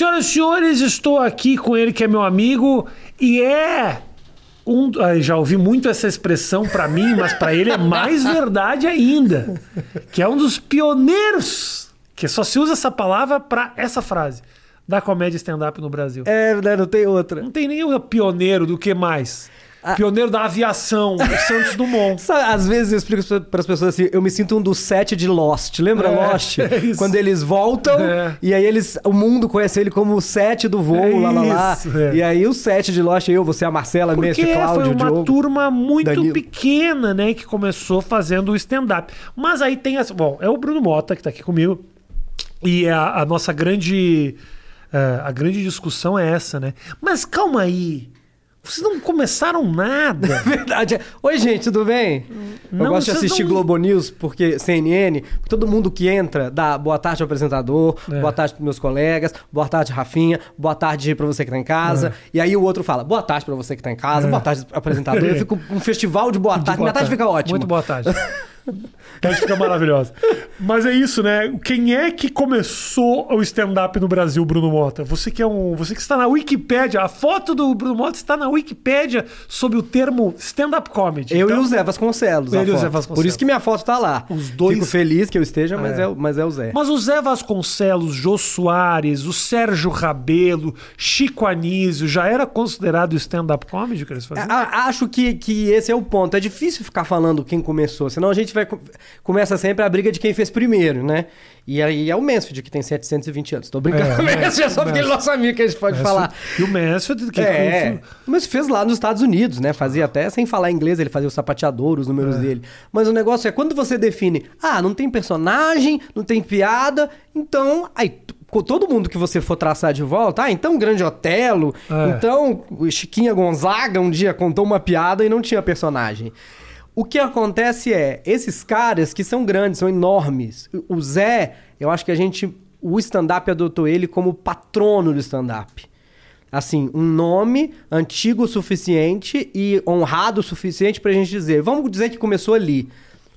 Senhoras e senhores, estou aqui com ele que é meu amigo e é um, já ouvi muito essa expressão para mim, mas para ele é mais verdade ainda, que é um dos pioneiros, que só se usa essa palavra para essa frase da comédia stand-up no Brasil. É, né, não tem outra. Não tem nenhum pioneiro do que mais. Pioneiro da aviação, o Santos Dumont. Às vezes eu explico para as pessoas assim, eu me sinto um dos sete de Lost. Lembra É, Lost? é. Quando eles voltam É. e aí eles, o mundo conhece ele como o sete do voo, É lá, lá, lá. é. E aí o sete de Lost, eu, você, a Marcela, Porque Mestre, Cláudio, foi uma Diogo. turma muito Danilo. pequena, né, que começou fazendo o stand-up. Mas aí tem essa. Bom, é o Bruno Mota que tá aqui comigo. E a, a nossa grande. a grande discussão é essa, né? Mas calma aí. Vocês não começaram nada. Verdade. Oi, gente, tudo bem? Não, eu gosto de assistir não- Globo News, porque CNN, todo mundo que entra dá boa tarde ao apresentador, É. boa tarde pros meus colegas, boa tarde, Rafinha, boa tarde pra você que tá em casa. É. E aí o outro fala, boa tarde pra você que tá em casa, boa tarde, apresentador. Eu fico um festival de boa tarde. Boa Minha tarde fica ótima. Muito boa tarde. Tarde fica maravilhosa. Mas é isso, né? Quem é que começou o stand-up no Brasil, Bruno Mota? Você que é um. Você que está na Wikipédia. A foto do Bruno Mota está na Wikipédia sob o termo stand-up comedy. Eu Então- e o Zé Vasconcelos. Ele e o Zé. Vasconcelos. Por isso que minha foto tá lá. Os dois- Fico feliz que eu esteja, mas É. é, mas é o Zé. Mas o Zé Vasconcelos, Jô Soares, o Sérgio Rabelo, Chico Anísio, já era considerado stand-up comedy que eles faziam? A- Acho que, que esse é o ponto. É difícil ficar falando quem começou, senão a gente vai. co- Começa sempre a briga de quem fez primeiro, né? E aí é o Mansfield, que tem 720 anos. Tô brincando É, com o Mansfield, é só porque ele é nosso amigo que a gente pode falar. E o Mansfield, que É, mas fez lá nos Estados Unidos, né? Fazia até sem falar inglês, ele fazia o sapateador, os números dele. Mas o negócio é quando você define, ah, não tem personagem, não tem piada, então aí todo mundo que você for traçar de volta, ah, então Grande Otelo, É. então o Chiquinha Gonzaga um dia contou uma piada e não tinha personagem. O que acontece é, esses caras que são grandes, são enormes. O Zé, eu acho que a gente, o stand-up adotou ele como patrono do stand-up assim, um nome antigo o suficiente e honrado o suficiente pra gente dizer. Vamos dizer que começou ali.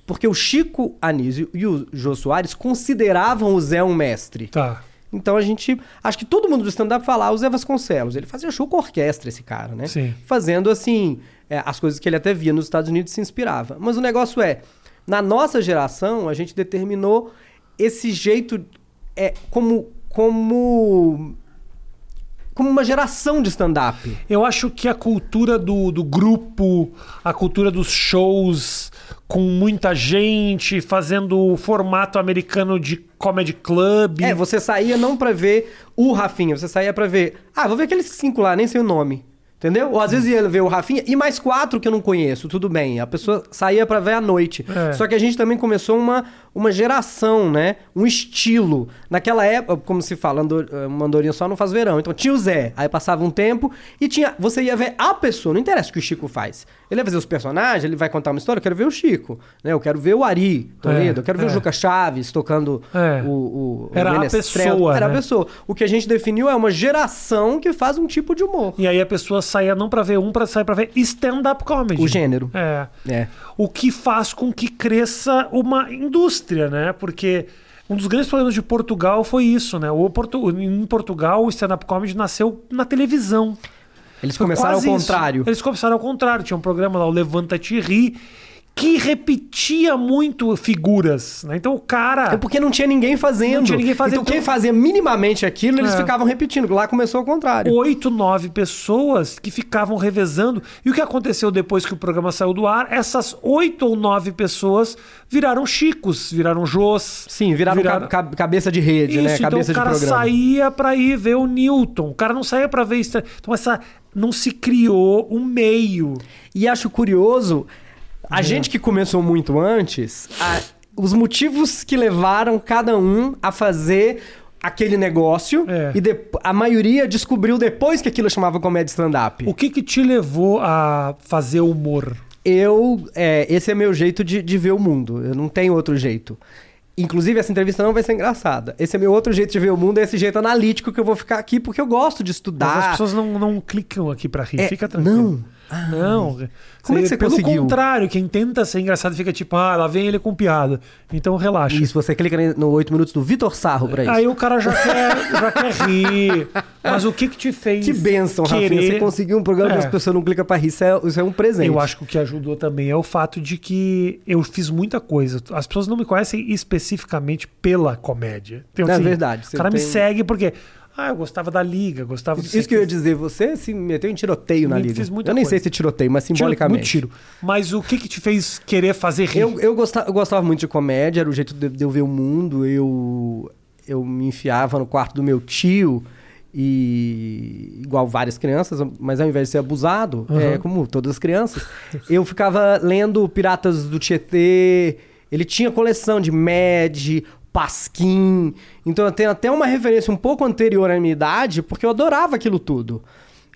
Porque o Chico Anísio e o Jô Soares consideravam o Zé um mestre. Tá. Então a gente. Acho que todo mundo do stand-up fala, ah, o Zé Vasconcelos. Ele fazia show com orquestra, esse cara, né? Sim. Fazendo assim, é, as coisas que ele até via nos Estados Unidos se inspirava. Mas o negócio é, na nossa geração, a gente determinou esse jeito é, como. como. como uma geração de stand-up. Eu acho que a cultura do, do grupo, a cultura dos shows com muita gente, fazendo o formato americano de comedy club. É, você saía não pra ver o Rafinha, você saía pra ver. Ah, vou ver aqueles cinco lá, nem sei o nome. Entendeu? Ou às vezes ia ver o Rafinha e mais quatro que eu não conheço, tudo bem. A pessoa saía pra ver à noite. É. Só que a gente também começou uma, uma geração, né? Um estilo. Naquela época, como se fala, andor, eh, uma andorinha só não faz verão. Então tinha o Zé, aí passava um tempo e tinha. Você ia ver a pessoa, não interessa o que o Chico faz. Ele vai fazer os personagens, ele vai contar uma história, eu quero ver o Chico. Né? Eu quero ver o Ari Toledo, É, eu quero ver é. o Juca Chaves tocando É. o, o, o Era a menestrel. pessoa, Era né? a pessoa. O que a gente definiu é uma geração que faz um tipo de humor. E aí a pessoa saía não pra ver um, pra sair pra ver stand-up comedy. O gênero. É. É. O que faz com que cresça uma indústria, né? Porque um dos grandes problemas de Portugal foi isso, né? O Portu... Em Portugal, o stand-up comedy nasceu na televisão. Eles Foi começaram ao quase isso. contrário. Eles começaram ao contrário. Tinha um programa lá, o Levanta-te e Ri, que repetia muito figuras. Né? Então o cara. É porque não tinha ninguém fazendo. Não tinha ninguém fazendo. Então quem fazia minimamente aquilo, eles É. ficavam repetindo. Lá começou ao contrário. Oito, nove pessoas que ficavam revezando. E o que aconteceu depois que o programa saiu do ar? Essas oito ou nove pessoas viraram chicos, viraram jôs. Sim, viraram, ca- ca- cabeça de rede, né? Isso, então Cabeça o cara saía pra ir ver o Newton. O cara não saía pra ver... Então essa... Não se criou um meio. E acho curioso. A gente que começou muito antes, a- os motivos que levaram cada um a fazer aquele negócio É. e de- a maioria descobriu depois que aquilo chamava comédia stand-up. O que que te levou a fazer humor? Eu, é, esse é meu jeito de, de ver o mundo. Eu não tenho outro jeito. Inclusive, essa entrevista não vai ser engraçada. Esse é meu outro jeito de ver o mundo, é esse jeito analítico que eu vou ficar aqui, porque eu gosto de estudar. Mas as pessoas não, não clicam aqui pra rir, É, fica tranquilo. Não. Não. Como é que você Pelo conseguiu? contrário, quem tenta ser engraçado fica tipo, ah, lá vem ele com piada. Então relaxa. Isso, você clica no 8 minutos do Vitor Sarro pra isso. Aí o cara já quer, já quer rir. Mas o que que te fez que benção, Rafinha. querer... Você conseguiu um programa que É. as pessoas não clicam pra rir. Isso é, isso é um presente. Eu acho que o que ajudou também é o fato de que eu fiz muita coisa. As pessoas não me conhecem especificamente pela comédia. Então, É verdade, você O cara me tem- segue porque. Ah, eu gostava da liga, gostava do Isso que eu ia dizer, você se meteu em tiroteio na liga. fiz muita eu nem coisa. sei se tiroteio, mas Tiro- simbolicamente. muito tiro. Mas o que que te fez querer fazer rir? Eu, eu, gostava, eu gostava muito de comédia, era o jeito de, de eu ver o mundo. Eu, eu me enfiava no quarto do meu tio e igual várias crianças, mas ao invés de ser abusado, Uhum. é, como todas as crianças, eu ficava lendo Piratas do Tietê. Ele tinha coleção de Mad, Pasquim. Então eu tenho até uma referência um pouco anterior à minha idade, porque eu adorava aquilo tudo.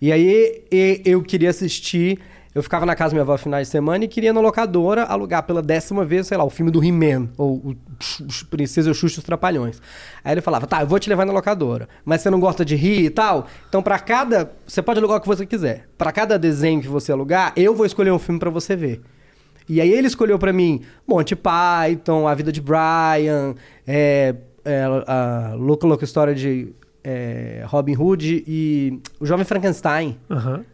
E aí eu queria assistir. Eu ficava na casa da minha avó final de semana e queria na locadora alugar pela décima vez, sei lá, o filme do He-Man, ou o Princesa Xuxa e os Trapalhões. Aí ele falava, tá, eu vou te levar na locadora, mas você não gosta de rir e tal? Então pra cada... Você pode alugar o que você quiser. Pra cada desenho que você alugar, eu vou escolher um filme pra você ver. E aí ele escolheu pra mim Monty Python, A Vida de Brian, é, é, a Louca Louca História de é, Robin Hood e O Jovem Frankenstein. Aham.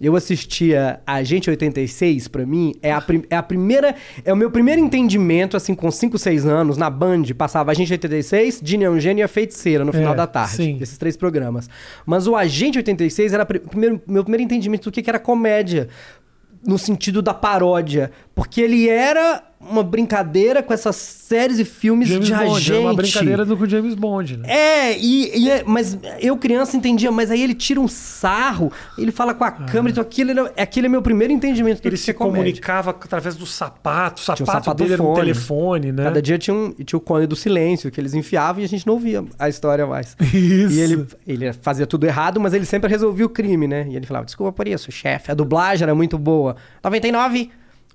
Eu assistia Agente 86, pra mim, é a, é a primeira. É o meu primeiro entendimento, assim, com 5, 6 anos, na Band, passava Agente 86, Dini Eugênio e a Feiticeira no final É, da tarde. sim. Esses três programas. Mas o Agente 86 era a primeiro, meu primeiro entendimento do que, que era comédia. No sentido da paródia. Porque ele era uma brincadeira com essas séries e filmes James de Bond, agente. é uma brincadeira do com James Bond, né? É, e, e é- mas eu criança entendia, mas aí ele tira um sarro, ele fala com a câmera, então aquilo, era- aquele é meu primeiro entendimento Ele se é comédia. comunicava através do sapato. O sapato, um sapato dele era um fone. telefone, né? Cada dia tinha, um, tinha o cone do silêncio, que eles enfiavam e a gente não ouvia a história mais. Isso. E ele, ele fazia tudo errado, mas ele sempre resolvia o crime, né? E ele falava, desculpa por isso, chefe, a dublagem era muito boa. 99,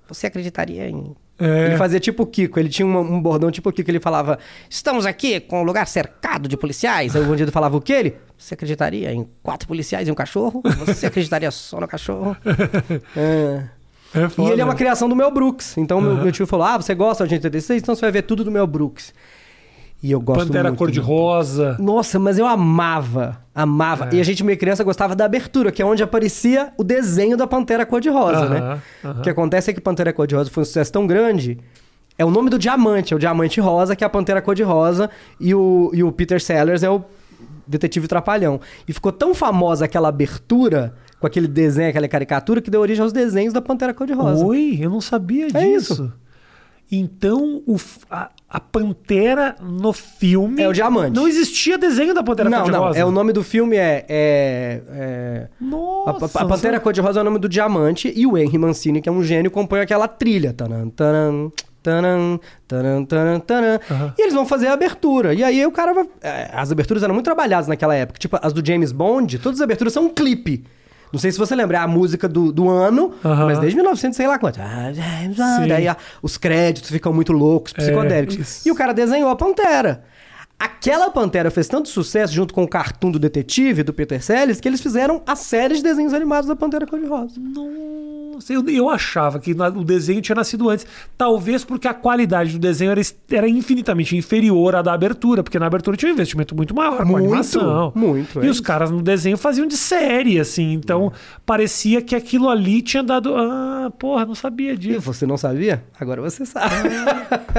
você acreditaria em... É. Ele fazia tipo o Kiko, ele tinha uma- um bordão tipo o Kiko, ele falava, estamos aqui com um lugar cercado de policiais. Aí o bandido falava o quê? Ele, você acreditaria em quatro policiais e um cachorro? Você acreditaria só no cachorro? É. É E foda. ele é uma criação do Mel Brooks. Então meu, Aham. meu tio falou: Ah, você gosta de 86? Então você vai ver tudo do Mel Brooks. E eu gosto Pantera muito. cor-de-rosa. Nossa, mas eu amava, amava. É. E a gente, meio criança, gostava da abertura, que é onde aparecia o desenho da Pantera Cor-de-Rosa, Aham, né? aham. O que acontece é que Pantera Cor-de-Rosa foi um sucesso tão grande. É o nome do diamante, é o diamante rosa, que é a Pantera Cor-de-Rosa, e o, e o Peter Sellers é o detetive trapalhão. E ficou tão famosa aquela abertura, com aquele desenho, aquela caricatura, que deu origem aos desenhos da Pantera Cor-de-Rosa. Oi, eu não sabia É disso. isso. Então, o a, a Pantera no filme. É o diamante. Não existia desenho da Pantera não, não. cor-de-rosa. É, o nome do filme é. é, é- A, Nossa. a- a Pantera Cor-de-Rosa é o nome do diamante e o Henry Mancini, que é um gênio, compõe aquela trilha. Tanan, tanan, tanan, tanan, tanan, tanan. Aham. E eles vão fazer a abertura. E aí o cara vai... é, As aberturas eram muito trabalhadas naquela época. Tipo, as do James Bond, todas as aberturas são um clipe. Não sei se você lembra, é a música do, do ano, mas desde 1900, sei lá quanto. Daí a- os créditos ficam muito loucos, psicodélicos. isso. E o cara desenhou a Pantera. Aquela Pantera fez tanto sucesso junto com o cartoon do detetive, do Peter Sellers, que eles fizeram a série de desenhos animados da Pantera Cor-de-Rosa. Nossa, eu, eu achava que na- o desenho tinha nascido antes. Talvez porque a qualidade do desenho era, era infinitamente inferior à da abertura, porque na abertura tinha um investimento muito maior com Muito, animação. muito, E é os isso. caras no desenho faziam de série, assim. Então parecia que aquilo ali tinha dado. Ah, porra, não sabia E disso. você não sabia? Agora você sabe.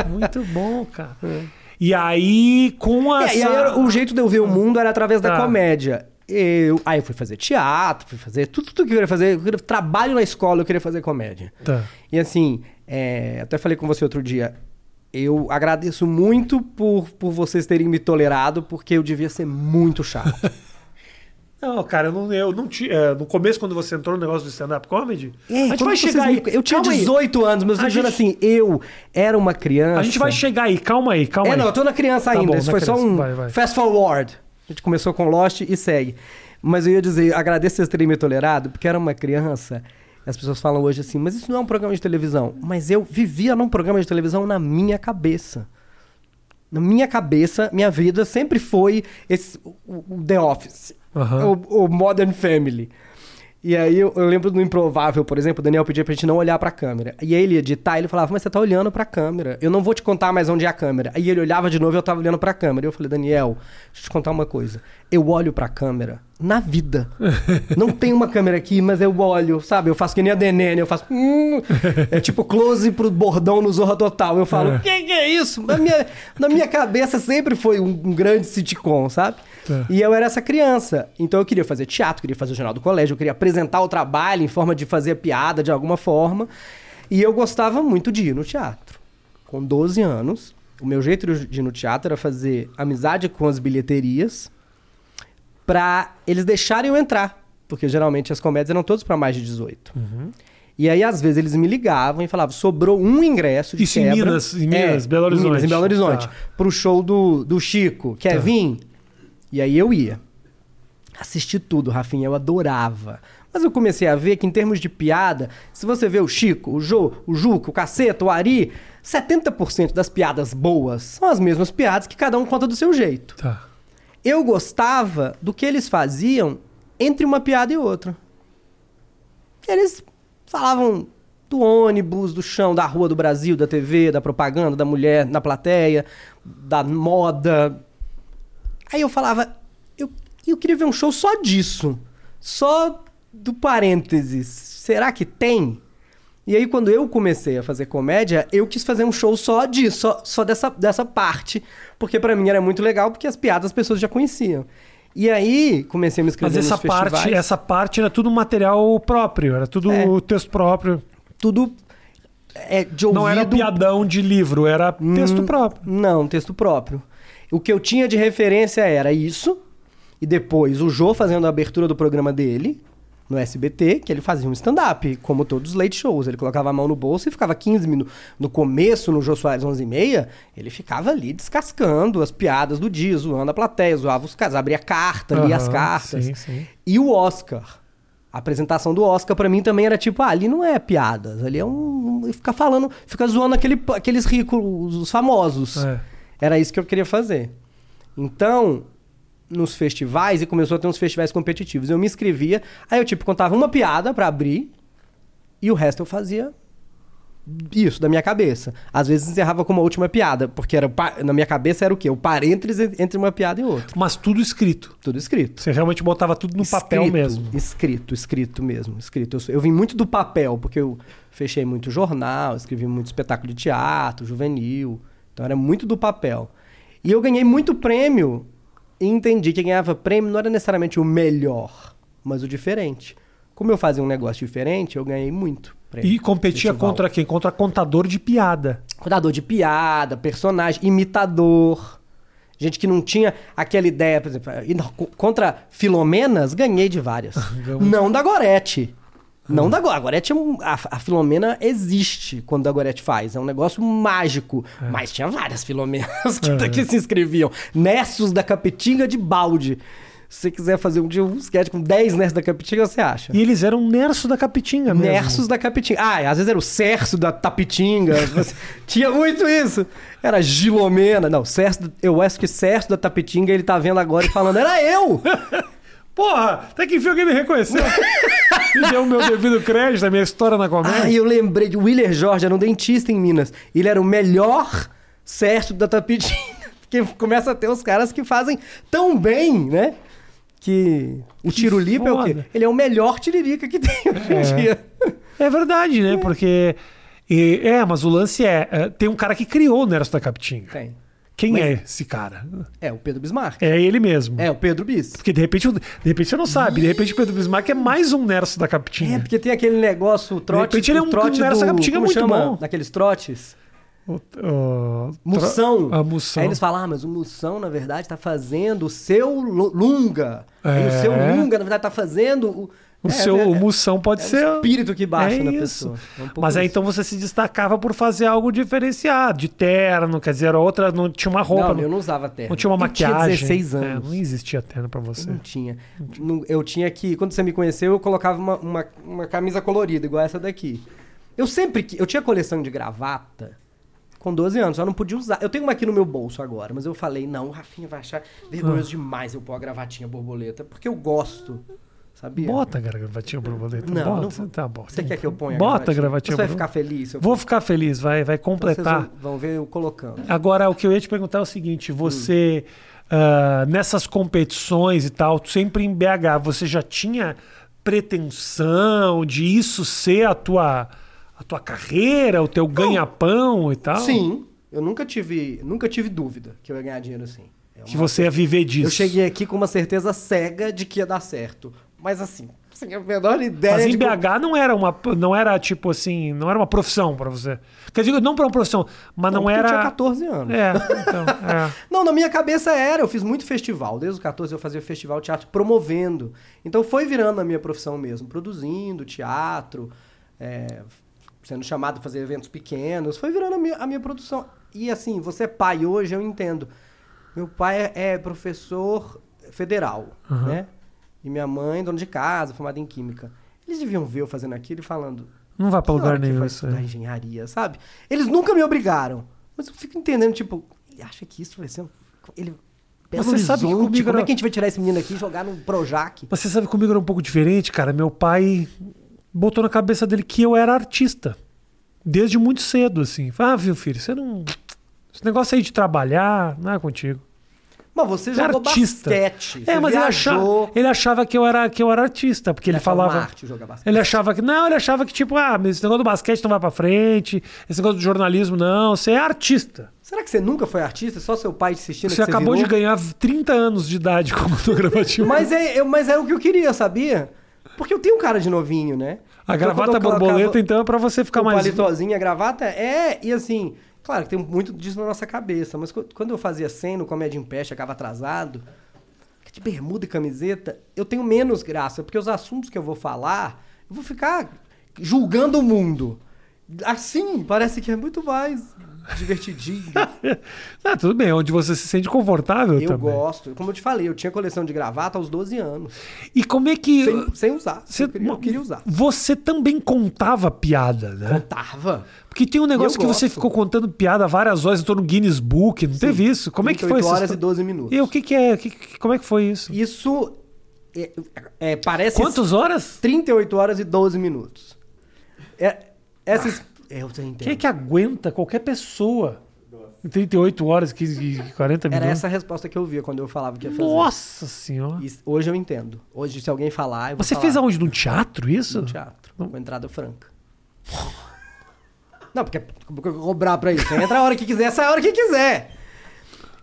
Muito bom, cara. E aí, com a. É, e aí o jeito de eu ver o mundo era através da Tá. comédia. Eu, aí eu fui fazer teatro, fui fazer tudo, tudo que eu queria fazer. Eu queria- trabalho na escola, eu queria fazer comédia. Tá. E assim, é, até falei com você outro dia. Eu agradeço muito por, por vocês terem me tolerado, porque eu devia ser muito chato. Não, cara, eu não, eu não tinha. é, No começo, quando você entrou no negócio do stand-up comedy, É, a gente vai chegar aí. Eu tinha Calma aí. 18 anos, mas eu gente- assim, eu era uma criança. A gente vai chegar aí, calma aí, calma É, aí. não, eu tô na criança Tá ainda. bom, Isso foi só criança. um Vai, vai. fast forward. A gente começou com Lost e segue. Mas eu ia dizer, agradeço vocês terem me tolerado, porque era uma criança. As pessoas falam hoje assim, mas isso não é um programa de televisão. Mas eu vivia num programa de televisão na minha cabeça. Na minha cabeça, minha vida sempre foi esse, o, o The Office, Aham. o, o Modern Family. E aí eu, eu lembro do Improvável, por exemplo, o Daniel pedia pra gente não olhar pra câmera. E aí ele ia editar, ele falava, mas você tá olhando pra câmera. Eu não vou te contar mais onde é a câmera. Aí ele olhava de novo e eu tava olhando pra câmera. E eu falei, Daniel, deixa eu te contar uma coisa. Eu olho pra câmera na vida. Não tem uma câmera aqui, mas eu olho, sabe? Eu faço que nem a Denene, eu faço. hum. é tipo close pro bordão no Zorra Total. Eu falo, É. que que é isso? Na minha, na minha cabeça sempre foi um, um grande sitcom, sabe? Tá. E eu era essa criança. Então eu queria fazer teatro, queria fazer o jornal do colégio, eu queria apresentar o trabalho em forma de fazer piada de alguma forma. E eu gostava muito de ir no teatro. Com 12 anos, o meu jeito de ir no teatro era fazer amizade com as bilheterias pra eles deixarem eu entrar. Porque geralmente as comédias eram todas pra mais de 18. Uhum. E aí, às vezes, eles me ligavam e falavam: sobrou um ingresso de Isso em quebra. Minas, em Minas, É, Belo em Minas, Horizonte. em Belo Horizonte. Tá. Pro show do, do Chico. Quer Tá. vir? E aí eu ia. Assisti tudo, Rafinha, eu adorava. Mas eu comecei a ver que, em termos de piada, se você vê o Chico, o Jô, o Juca, o Caceta, o Ari, 70% das piadas boas são as mesmas piadas que cada um conta do seu jeito. Tá. Eu gostava do que eles faziam entre uma piada e outra. Eles falavam do ônibus, do chão, da rua do Brasil, da TV, da propaganda, da mulher na plateia, da moda. Aí eu falava, eu, eu queria ver um show só disso. Só do parênteses. Será que tem? E aí, quando eu comecei a fazer comédia, eu quis fazer um show só disso, só, só dessa, dessa parte. Porque pra mim era muito legal, porque as piadas as pessoas já conheciam. E aí, comecei a me inscrever Mas essa nos festivais. parte, essa parte era tudo material próprio, era tudo É. texto próprio. Tudo é, de ouvido... Não era piadão de livro, era texto Hum, próprio. Não, texto próprio. O que eu tinha de referência era isso, e depois o Jô fazendo a abertura do programa dele, no SBT, que ele fazia um stand-up, como todos os late shows. Ele colocava a mão no bolso e ficava 15 minutos. No começo, no Jô Soares 11 e meia, ele ficava ali descascando as piadas do dia, zoando a plateia, zoava os caras, abria carta, lia as Aham, cartas. Sim, sim. E o Oscar. A apresentação do Oscar pra mim também era tipo, ah, ali não é piadas, ali é um. um- Fica falando, fica zoando aquele, aqueles ricos, os famosos. É. Era isso que eu queria fazer. Então, nos festivais, e começou a ter uns festivais competitivos, eu me inscrevia, aí eu tipo contava uma piada pra abrir, e o resto eu fazia isso, da minha cabeça. Às vezes encerrava com uma última piada, porque era na minha cabeça era o quê? O parênteses entre uma piada e outra. Mas tudo escrito. Tudo escrito. Você realmente botava tudo no papel Escrito, mesmo. Escrito, escrito mesmo. Escrito. Eu, eu vim muito do papel, porque eu fechei muito jornal, escrevi muito espetáculo de teatro, juvenil. Então era muito do papel. E eu ganhei muito prêmio entendi que ganhava prêmio não era necessariamente o melhor, mas o diferente. Como eu fazia um negócio diferente, eu ganhei muito prêmio. E competia Festival. contra quem? Contra contador de piada. Contador de piada, personagem, imitador. Gente que não tinha aquela ideia, por exemplo, contra Filomenas, ganhei de várias. Não da Gorete. Não da Gorete. A Gorete é um, a, a Filomena existe quando a Gorete faz. É um negócio mágico. Mas tinha várias Filomenas que, É. que se inscreviam. Nessos da Capetinga de balde. Se você quiser fazer um dia um sketch com 10 Nessos da Capetinga, você acha? E eles eram Nerso da Capitinga mesmo. Nersos da Capitinga. Ah, às vezes era o Cerso da Tapitinga. Tinha muito isso. Era Gilomena. Não, Cerso, eu acho que Cerso da Tapitinga ele tá vendo agora e falando, era eu! Porra, até que enfim alguém me reconheceu. me deu o meu devido crédito, a minha história na comédia. Ah, eu lembrei de Willer Jorge, era um dentista em Minas. Ele era o melhor Cerso da Tapitinga. Porque começa a ter os caras que fazem tão bem, né? Que o Tirulipa é o quê? Ele é o melhor tiririca que tem hoje em É. dia. É verdade, né? Porque. e- é, mas o lance é, é, Tem um cara que criou o Nerso da Capitinga. Tem. Quem Mas- é esse cara? É, o Pedro Bismarck. É ele mesmo. É, o Pedro Bis. Porque de repente, de repente você não sabe. De repente o Pedro Bismarck é mais um Nerso da É, Capitinga. porque tem aquele negócio, o trote, repente ele é o um trote cara, essa do, capitinga é como muito chama? bom. Daqueles trotes. O- o- Mussão. A Mussão. Aí eles falam, ah, mas o Mussão, na verdade, tá fazendo o seu lu- Lunga. Aí o É. seu Lunga, na verdade, tá fazendo o... O É, seu é, o é. Mussão pode É o ser. espírito que baixa é na isso. pessoa. É um Mas aí isso. então você se destacava por fazer algo diferenciado, de terno, quer dizer, outra não tinha uma roupa, Não, não, eu não usava terno. não tinha uma Eu maquiagem. tinha 16 É, anos. não existia terno pra Eu você. não tinha. Eu tinha que... Quando você me conheceu, eu colocava uma, uma, uma camisa colorida, igual essa daqui. Eu sempre... Eu tinha coleção de gravata Com 12 anos, eu não podia usar. Eu tenho uma aqui no meu bolso agora, mas eu falei, não, o Rafinha vai achar vergonhoso demais eu pôr a gravatinha borboleta, porque eu gosto, sabia? Bota a gravatinha borboleta. Não, bota. não vou. Tá bom. Você quer que eu ponha a Bota a gravatinha? Você vai ficar feliz? eu Vou ficar feliz, vai, vai Então completar. Vocês vão ver eu colocando. Agora, o que eu ia te perguntar é o seguinte: você, ah, nessas competições e tal, sempre em BH, você já tinha pretensão de isso ser a tua, a tua carreira, o teu ganha-pão e tal? Sim, eu nunca tive, nunca tive dúvida que eu ia ganhar dinheiro assim. É Que você ia viver disso. Eu cheguei aqui com uma certeza cega de que ia dar certo. Mas assim, sem a menor ideia Mas em de como- BH não era uma, não era tipo assim, não era uma profissão pra você. Quer dizer, não pra uma profissão, mas não, porque era. Eu tinha 14 anos. É, então, é. Não, na minha cabeça era. Eu fiz muito festival. Desde os 14 eu fazia festival de teatro promovendo. Então foi virando a minha profissão mesmo. Produzindo teatro, é, sendo chamado para fazer eventos pequenos. Foi virando a minha, a minha produção. E assim, você é pai hoje, eu entendo. Meu pai é, é professor federal, Uhum. né? E minha mãe, dona de casa, formada em química. Eles deviam ver eu fazendo aquilo e falando, Não vai pra "Que lugar nenhum isso aí. engenharia, sabe? Eles nunca me obrigaram. Mas eu fico entendendo, tipo, ele acha que isso vai ser um... Ele... Você sabe que Horizonte, comigo como era- é que a gente vai tirar esse menino aqui e jogar no Projac? Você sabe que comigo era um pouco diferente, cara. Meu pai botou na cabeça dele que eu era artista. Desde muito cedo, assim. Ah, viu, filho, você não. Esse negócio aí de trabalhar, não é contigo. Mas você Você é jogou artista. basquete, É, você mas ele achava, ele achava que eu era, que eu era artista, porque ele, achava uma falava. arte jogar basquete. Ele achava que. Não, ele achava que, tipo, ah, mas esse negócio do basquete não vai pra frente, esse negócio do jornalismo, não. Você é artista. Será que você nunca foi artista? Só seu pai te assistindo Você que acabou virou? de ganhar 30 anos de idade como gravativo. Mas é, eu, mas é o que eu queria, sabia? Porque eu tenho um cara de novinho, né? A Então, gravata borboleta, então, é pra você ficar mais. palitozinho, a gravata, é, e assim, claro que tem muito disso na nossa cabeça, mas qu- quando eu fazia cena, no Comédia em Pé, chegava atrasado, de bermuda e camiseta, eu tenho menos graça, porque os assuntos que eu vou falar, eu vou ficar julgando o mundo. Assim, parece que é muito mais divertidinho. Ah, tudo bem, onde você se sente confortável eu também. gosto. Como eu te falei, eu tinha coleção de gravata aos 12 anos. E como é que. Sem, sem usar. Você, eu, queria, eu queria usar. Você também contava piada, né? Contava. Porque tem um negócio eu que você ficou contando piada várias horas, entrou no Guinness Book, não teve isso? Como é que foi 38 isso? horas e 12 minutos. E o que, que é? Que- que- como é que foi isso? Isso é, é, parece... Quantas horas? 38 horas e 12 minutos. É, essas... É, eu entendo. Quem é que aguenta qualquer pessoa? Em 38 horas, 15, e 40 minutos. Era essa a resposta que eu via quando eu falava que ia fazer. Nossa senhora. Isso- hoje eu entendo. Hoje, se alguém falar, Você falar. fez aonde? Num teatro isso? No teatro, com entrada franca. Não, porque cobrar pra isso. Entra a hora que quiser, sai a hora que quiser.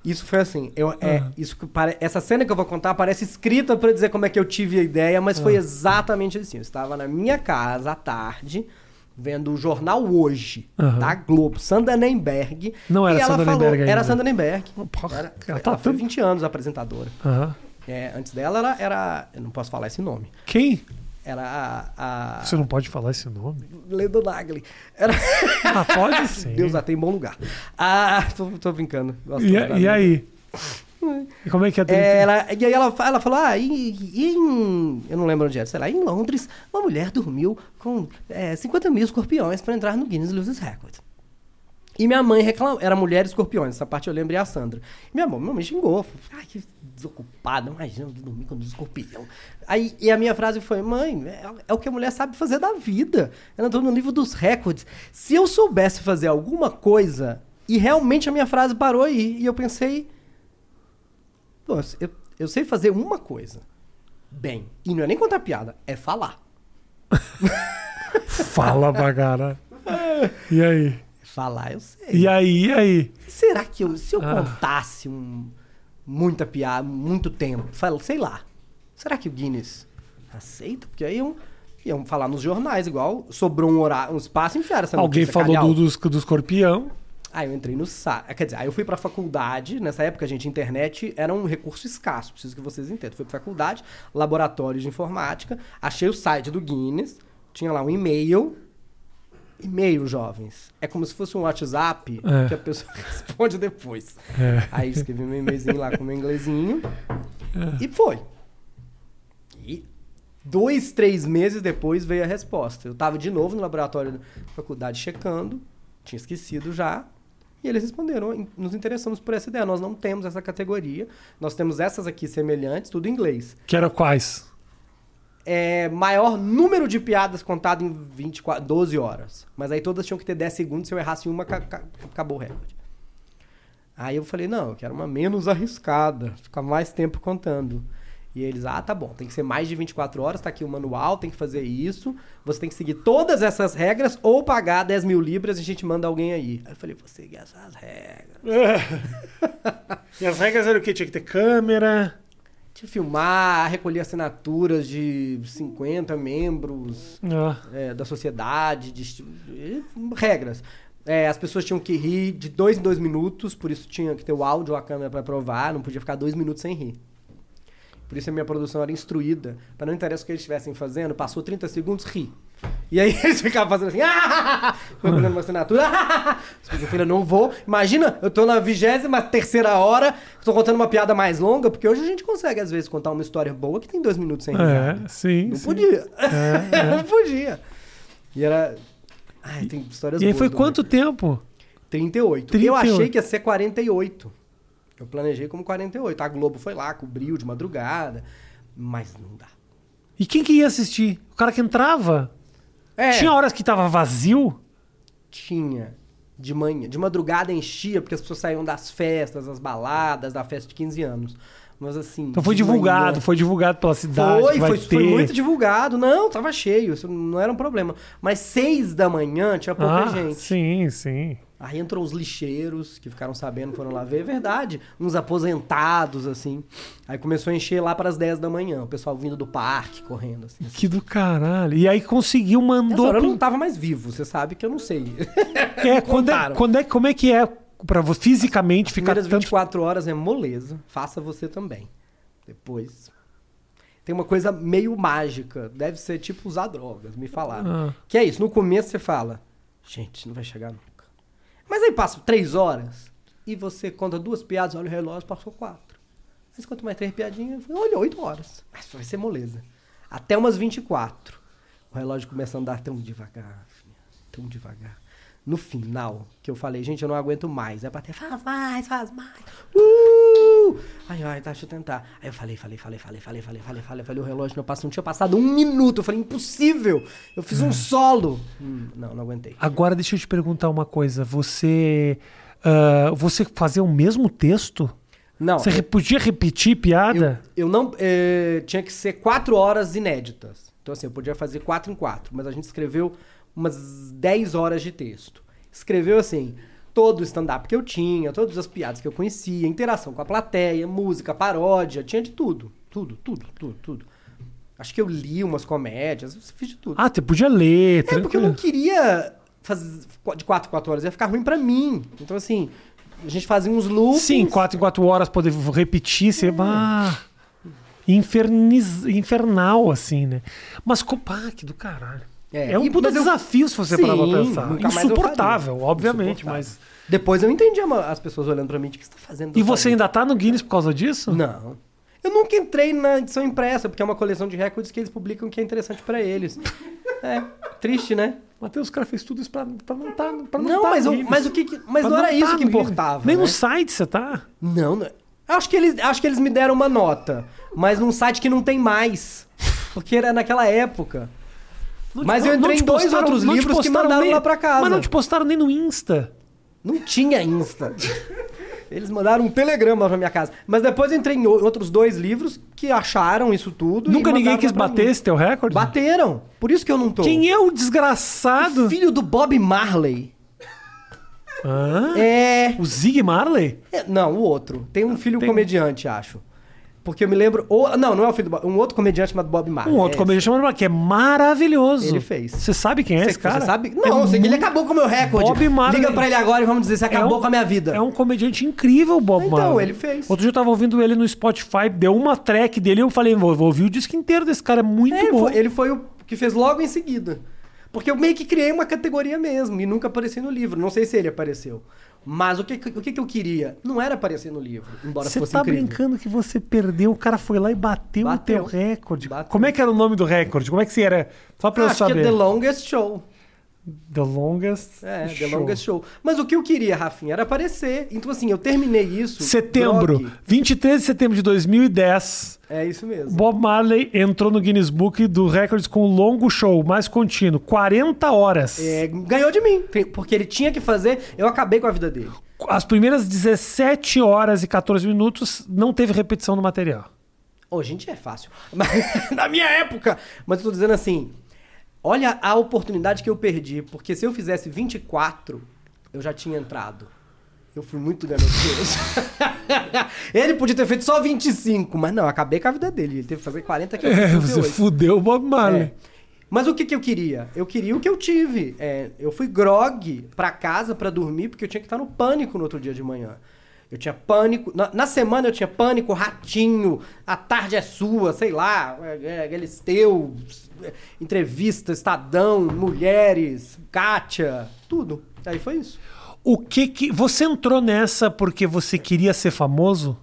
Isso foi assim. Eu, é, Ah. isso pare- essa cena que eu vou contar parece escrita pra dizer como é que eu tive a ideia, mas Ah. foi exatamente assim. Eu estava na minha casa à tarde, vendo o jornal Hoje, Aham. da Globo, Sandra Nemberg. Não era e ela Sandra falou, Nemberg. Era Sandra Nemberg. Porra, Era, ela ela tá foi tão- 20 anos apresentadora. Aham. É, antes dela era, era. Eu não posso falar esse nome. Quem? Era a. a Você não pode falar esse nome. Leda Nagli. Era. Ah, pode sim. Deus a tem em bom lugar. Ah, tô, tô brincando. Gosto E, e aí? E como é que é? É, ela, e aí ela, ela falou, ah, e, e em... Eu não lembro onde era, sei lá, em Londres, uma mulher dormiu com é, 50 mil escorpiões para entrar no Guinness Losers Record. E minha mãe reclamou, era mulher escorpiões, essa parte eu lembro e a Sandra. E minha mãe, minha mãe xingou, falou, ai, que desocupada, imagina dormir com um escorpião. Aí, e a minha frase foi, mãe, é, é o que a mulher sabe fazer da vida. Ela entrou no livro dos recordes. Se eu soubesse fazer alguma coisa, e realmente a minha frase parou aí, e eu pensei, pô, eu, eu sei fazer uma coisa bem, e não é nem contar piada, é falar. Fala pra cara. E aí? Falar eu sei. E aí? E aí? Será que eu, se eu Ah. contasse um, muita piada, muito tempo, fala- sei lá, será que o Guinness aceita? Porque aí iam, iam falar nos jornais, igual sobrou um, horário, um espaço, enfiaram essa Alguém notícia, falou calhau. do, dos- do escorpião. Aí eu entrei no site. Quer dizer, aí eu fui pra faculdade. Nessa época, gente, internet era um recurso escasso, preciso que vocês entendam. Fui pra faculdade, laboratório de informática, achei o site do Guinness, tinha lá um e-mail. E-mail, jovens. É como se fosse um WhatsApp É. que a pessoa responde depois. É. Aí escrevi meu e-mailzinho lá com meu inglesinho. E foi. E dois, três meses depois veio a resposta. Eu tava de novo no laboratório da faculdade checando, tinha esquecido já. E eles responderam: "In- nos interessamos por essa ideia. Nós não temos essa categoria. Nós temos essas aqui semelhantes, tudo em inglês. Que era quais? É, maior número de piadas contado em 24, 12 horas. Mas aí todas tinham que ter 10 segundos. Se eu errasse uma, ca- ca- acabou o recorde. Aí eu falei: não, eu quero uma menos arriscada. Ficar mais tempo contando. E eles, ah, tá bom, tem que ser mais de 24 horas, tá aqui o manual, tem que fazer isso. Você tem que seguir todas essas regras ou pagar 10 mil libras e a gente manda alguém aí. Aí eu falei, vou seguir essas regras. E as regras eram o quê? Tinha que ter câmera. Tinha que filmar, recolher assinaturas de 50 membros Ah, é, da sociedade, de eh, regras. É, as pessoas tinham que rir de dois em dois minutos, por isso tinha que ter o áudio ou a câmera para provar, não podia ficar dois minutos sem rir. Por isso a minha produção era instruída, para não interessa o que eles estivessem fazendo, passou 30 segundos, ri. E aí eles ficavam fazendo assim, ah, recolhendo uma assinatura, ah, eu falei, não vou. Imagina, eu tô na vigésima terceira hora, tô contando uma piada mais longa, porque hoje a gente consegue, às vezes, contar uma história boa que tem dois minutos sem é, sim. Não sim. podia. É, não podia. E era. Ai, tem histórias E aí foi quanto tempo? 38. 38. Eu achei que ia ser 48. Eu planejei como 48. A Globo foi lá, cobriu de madrugada. Mas não dá. E quem que ia assistir? O cara que entrava? É, Tinha horas que tava vazio? tinha. De manhã. De madrugada enchia, porque as pessoas saíam das festas, das baladas, da festa de 15 anos. Mas assim. Então foi divulgado, manhã- foi divulgado pela cidade. Foi, foi, foi muito divulgado. Não, tava cheio, isso não era um problema. Mas seis da manhã tinha pouca ah, gente. Sim, sim. Aí entrou os lixeiros que ficaram sabendo, foram lá ver, é verdade. Uns aposentados, assim. Aí começou a encher lá para as 10 da manhã, o pessoal vindo do parque, correndo, assim. Que do caralho. E aí conseguiu, mandou. hora eu não tava mais vivo, você sabe que eu não sei. É, quando é, quando é, como é que é pra você fisicamente ficar Primeiras tanto 24 horas é moleza, faça você também. Depois. Tem uma coisa meio mágica, deve ser tipo usar drogas, me falaram. Ah. Que é isso, no começo você fala, gente, não vai chegar. Mas aí passa três horas e você conta duas piadas, olha o relógio, passou quatro. Mas quanto mais três piadinhas, olha, oito horas. Mas vai ser moleza. Até umas 24. O relógio começa a andar tão devagar, tão devagar. No final, que eu falei, gente, eu não aguento mais. É pra ter, faz mais, faz mais. Uh! Ai, ai, tá, deixa eu tentar. Aí eu falei, falei, falei, falei, falei, falei, falei, falei, falei, o relógio não passou, não tinha passado um minuto. Eu falei, impossível. Eu fiz um solo. Hum, não, não aguentei. Agora deixa eu te perguntar uma coisa. Você. ah, você fazia o mesmo texto? Não, Você re- podia repetir piada? eu não. eh, tinha que ser quatro horas inéditas. Então, assim, eu podia fazer quatro em quatro, mas a gente escreveu umas 10 horas de texto. Escreveu assim. Todo o stand-up que eu tinha, todas as piadas que eu conhecia, interação com a plateia, música, paródia, tinha de tudo. Tudo, tudo, tudo, tudo. Acho que eu li umas comédias, fiz de tudo. Ah, você podia ler. É, porque eu não tranquilo. queria fazer de 4 em 4 horas, ia ficar ruim pra mim. Então, assim, a gente fazia uns loops. Sim, quatro em quatro horas poder repetir, É. você. Ah, inferniz, infernal, assim, né? Mas, co- pá, que do caralho. É, É, um e- puta mas eu- desafio se você Sim, parar pra pensar. eu Insuportável, obviamente, Insuportável. mas. Depois eu entendi as pessoas olhando pra mim, o que você tá fazendo? E você ainda tá no Guinness por causa disso? Não. Eu nunca entrei na edição impressa, porque é uma coleção de recordes que eles publicam que é interessante pra eles. É, triste, né? Matheus, o cara fez tudo isso pra, pra não tá, pra não, Não, tá mas, Guinness. mas o que, mas Pra não era tá isso que Guinness. importava. Nem né? no site você tá. Não, não. Acho que, eles, acho que eles me deram uma nota, mas num site que não tem mais. Porque era naquela época. Não Mas eu entrei em dois postaram- outros livros que mandaram nem- lá pra casa. Mas não te postaram nem no Insta. Não tinha Insta. Eles mandaram um telegrama pra minha casa. Mas depois eu entrei em o- outros dois livros que acharam isso tudo. Nunca ninguém quis bater mim. esse teu recorde? Bateram. Por isso que eu não tô. Quem é o desgraçado? Filho do Bob Marley. Hã? É... O Zig Marley? é- Não, o outro. Tem um filho Tem- comediante, acho. Porque eu me lembro... ou- Não, não é o filho do Bob... Um outro comediante chamado Bob Marley. Um outro é comediante chamado que é maravilhoso. Ele fez. Você sabe quem é Você, esse cara? você sabe? É Não, eu sei ele acabou com o meu recorde. Bob Marley. Liga pra ele agora e vamos dizer se acabou um- com a minha vida. É um comediante incrível, Bob Então, Marley. ele fez. Outro dia eu tava ouvindo ele no Spotify, deu uma track dele e eu falei, vou, vou ouvir o disco inteiro desse cara, é muito É, bom. foi, ele foi o que fez logo em seguida. Porque eu meio que criei uma categoria mesmo e nunca apareci no livro. Não sei se ele apareceu. Mas o que, o que, eu queria? Não era aparecer no livro, embora Você fosse tá incrível. brincando que você perdeu, o cara foi lá e bateu, Bateu. o teu recorde. Bateu. Como é que era o nome do recorde? Como é que você era? Só pra Ah, eu acho que é saber. The Longest Show. The Longest É, The Show. Longest Show. Mas o que eu queria, Rafinha, era aparecer. Então, assim, eu terminei isso. Setembro, grog. 23 de setembro de 2010, É isso mesmo. Bob Marley entrou no Guinness Book do Records com um longo show mais contínuo, 40 horas. É, ganhou de mim, porque ele tinha que fazer, eu acabei com a vida dele. As primeiras 17 horas e 14 minutos não teve repetição do material. Hoje em dia é fácil. Mas, na minha época. Mas eu tô dizendo assim: olha a oportunidade que eu perdi, porque se eu fizesse 24, eu já tinha entrado. Eu fui muito ganancioso. ele podia ter feito só 25, mas não, acabei com a vida dele. Ele teve que fazer 40 que É, você 38. fudeu o Bob Marley. É. Mas o que, que eu queria? Eu queria o que eu tive. É, eu fui grog pra casa pra dormir porque eu tinha que estar no pânico no outro dia de manhã. Eu tinha pânico. Na, na semana eu tinha pânico, ratinho, a tarde é sua, sei lá, é, é, Galisteu, é, entrevista, Estadão, mulheres, Kátia, tudo. Aí foi isso. O que que. Você entrou nessa porque você queria ser famoso?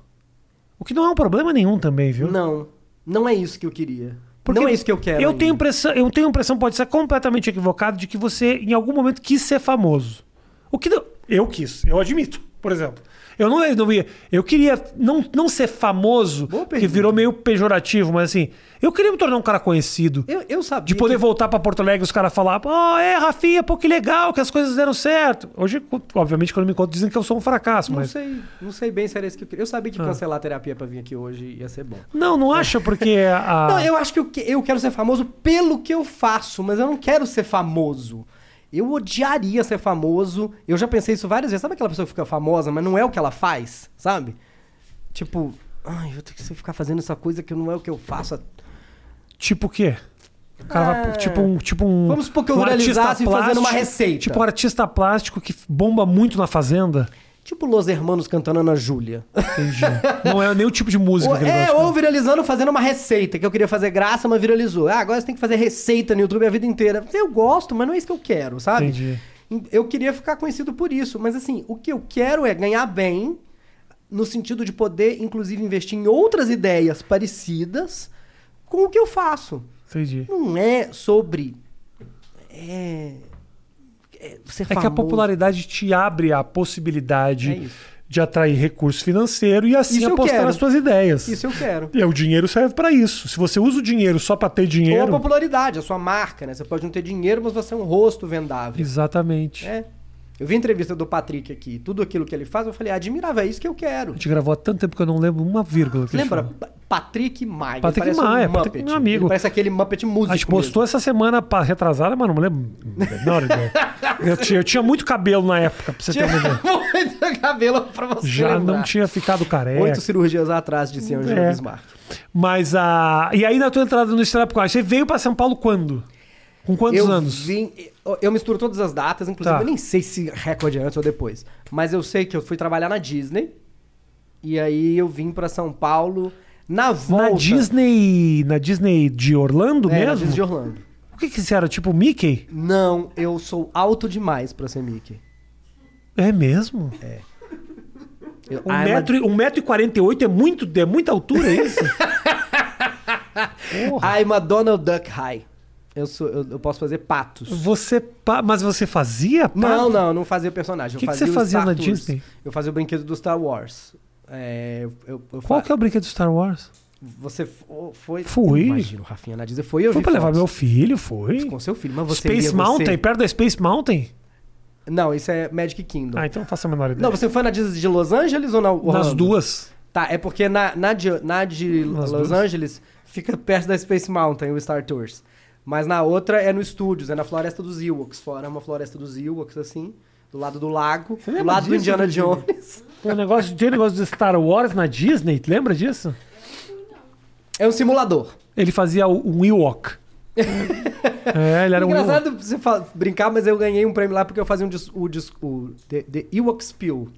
O que não é um problema nenhum também, viu? Não, não é isso que eu queria. Porque não é isso que eu quero. Eu ainda. tenho impressão, eu tenho impressão, pode ser completamente equivocado, de que você em algum momento quis ser famoso. O que não- eu quis, eu admito, por exemplo. Eu não, não ia, eu queria não, não ser famoso, que virou meio pejorativo, mas assim, eu queria me tornar um cara conhecido. Eu, eu sabia. De poder que- voltar pra Porto Alegre e os caras falar, pô, é, Rafinha, pô, que legal que as coisas deram certo. Hoje, obviamente, quando me encontro, dizem que eu sou um fracasso, Não mas. sei, não sei bem se era isso que eu queria. Eu sabia Ah. que cancelar a terapia pra vir aqui hoje ia ser bom. Não, não acha porque a. Não, eu acho que eu, que- eu quero ser famoso pelo que eu faço, mas eu não quero ser famoso. Eu odiaria ser famoso. Eu já pensei isso várias vezes. Sabe aquela pessoa que fica famosa, mas não é o que ela faz? Sabe? Tipo, ai, eu tenho que ficar fazendo essa coisa que não é o que eu faço. Tipo o quê? O cara Ah. tipo um, tipo um. Vamos supor que eu um viralizasse artista fazendo uma plástico- receita. Tipo um artista plástico que bomba muito na fazenda. Tipo Los Hermanos cantando Ana Júlia. Entendi. não é nem o tipo de música que ele é, gosta. ou viralizando fazendo uma receita, que eu queria fazer graça, mas viralizou. Ah, agora você tem que fazer receita no YouTube a vida inteira. Eu gosto, mas não é isso que eu quero, sabe? Entendi. Eu queria ficar conhecido por isso, mas assim, o que eu quero é ganhar bem, no sentido de poder, inclusive, investir em outras ideias parecidas com o que eu faço. Entendi. Não é sobre. É. é ser É que a famoso. popularidade te abre a É possibilidade isso. de atrair recurso financeiro e assim Isso apostar nas suas ideias. Isso eu quero. E o dinheiro serve pra isso. Se você usa o dinheiro só pra ter Ou a dinheiro. popularidade, a sua marca, né? Você pode não ter dinheiro, mas você é um rosto vendável. Exatamente. É. Eu vi a entrevista do Patrick aqui, tudo aquilo que ele faz, eu falei, admirável, é isso que eu quero. A gente gravou há tanto tempo que eu não lembro uma vírgula. Que ele Lembra? Patrick Maia. Patrick Maia, um Patrick meu amigo. Ele parece aquele Muppet músico A gente postou essa semana retrasada, mas não me lembro. Ideia. eu, tinha, eu tinha muito cabelo na época, pra você ter uma ideia. Tinha muito cabelo pra você Já lembrar. não tinha ficado careca. Oito cirurgias atrás, disse Angela É. Bismarck. Mas a. E aí, na tua entrada no Stand Up Comedy, você veio pra São Paulo quando? Com quantos eu anos? Vim, eu misturo todas as datas, inclusive Tá. eu nem sei se recorde é antes ou depois. Mas eu sei que eu fui trabalhar na Disney. E aí eu vim pra São Paulo na volta. Na Disney. Na Disney de Orlando É, na mesmo? Disney de Orlando. O que que você era? Tipo Mickey? Não, eu sou alto demais pra ser Mickey. É mesmo? Eu, Um metro, um metro e quarenta e oito é, muito, é muita altura, é isso? Porra. I'm a Donald Duck High. Eu, sou, eu, eu posso fazer patos. Você. pa- Mas você fazia? pá? Não, não, não fazia o personagem. Que eu que você o fazia na. Disney? Eu fazia o brinquedo do Star Wars. É, eu, Qual que é o brinquedo do Star Wars? Você fo- foi. Fui. Imagino, Rafinha na Disney. Foi eu Foi pra levar meu filho, foi. Com seu filho, mas você Space ia, Mountain, você- perto da Space Mountain? Não, isso é Magic Kingdom. Ah, então faço a menor ideia. Não, você foi na Disney de Los Angeles ou na Orlando? Nas duas. Tá, é porque na, na, de, na de Los duas? Angeles fica perto da Space Mountain, o Star Tours. Mas na outra é no Studios, é na floresta dos Ewoks. Fora é uma floresta dos Ewoks, assim, do lado do lago, do lado do disso, Indiana Rodrigo? Jones. Tem um negócio, tem um negócio de Star Wars na Disney, lembra disso? É um simulador. Ele fazia o- um Ewok. é, ele era um Ewok. Engraçado você fa- brincar, mas eu ganhei um prêmio lá porque eu fazia um dis, o, dis, o The, The Ewok Spiel. O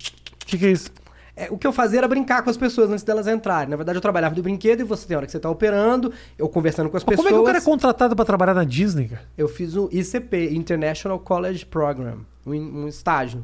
que, que é isso? É, o que eu fazia era brincar com as pessoas antes delas entrarem. Na verdade, eu trabalhava do brinquedo e você tem hora que você tá operando, eu conversando com as Mas pessoas. como é que o cara é contratado pra trabalhar na Disney, cara? Eu fiz o ICP, International College Program, um, um estágio.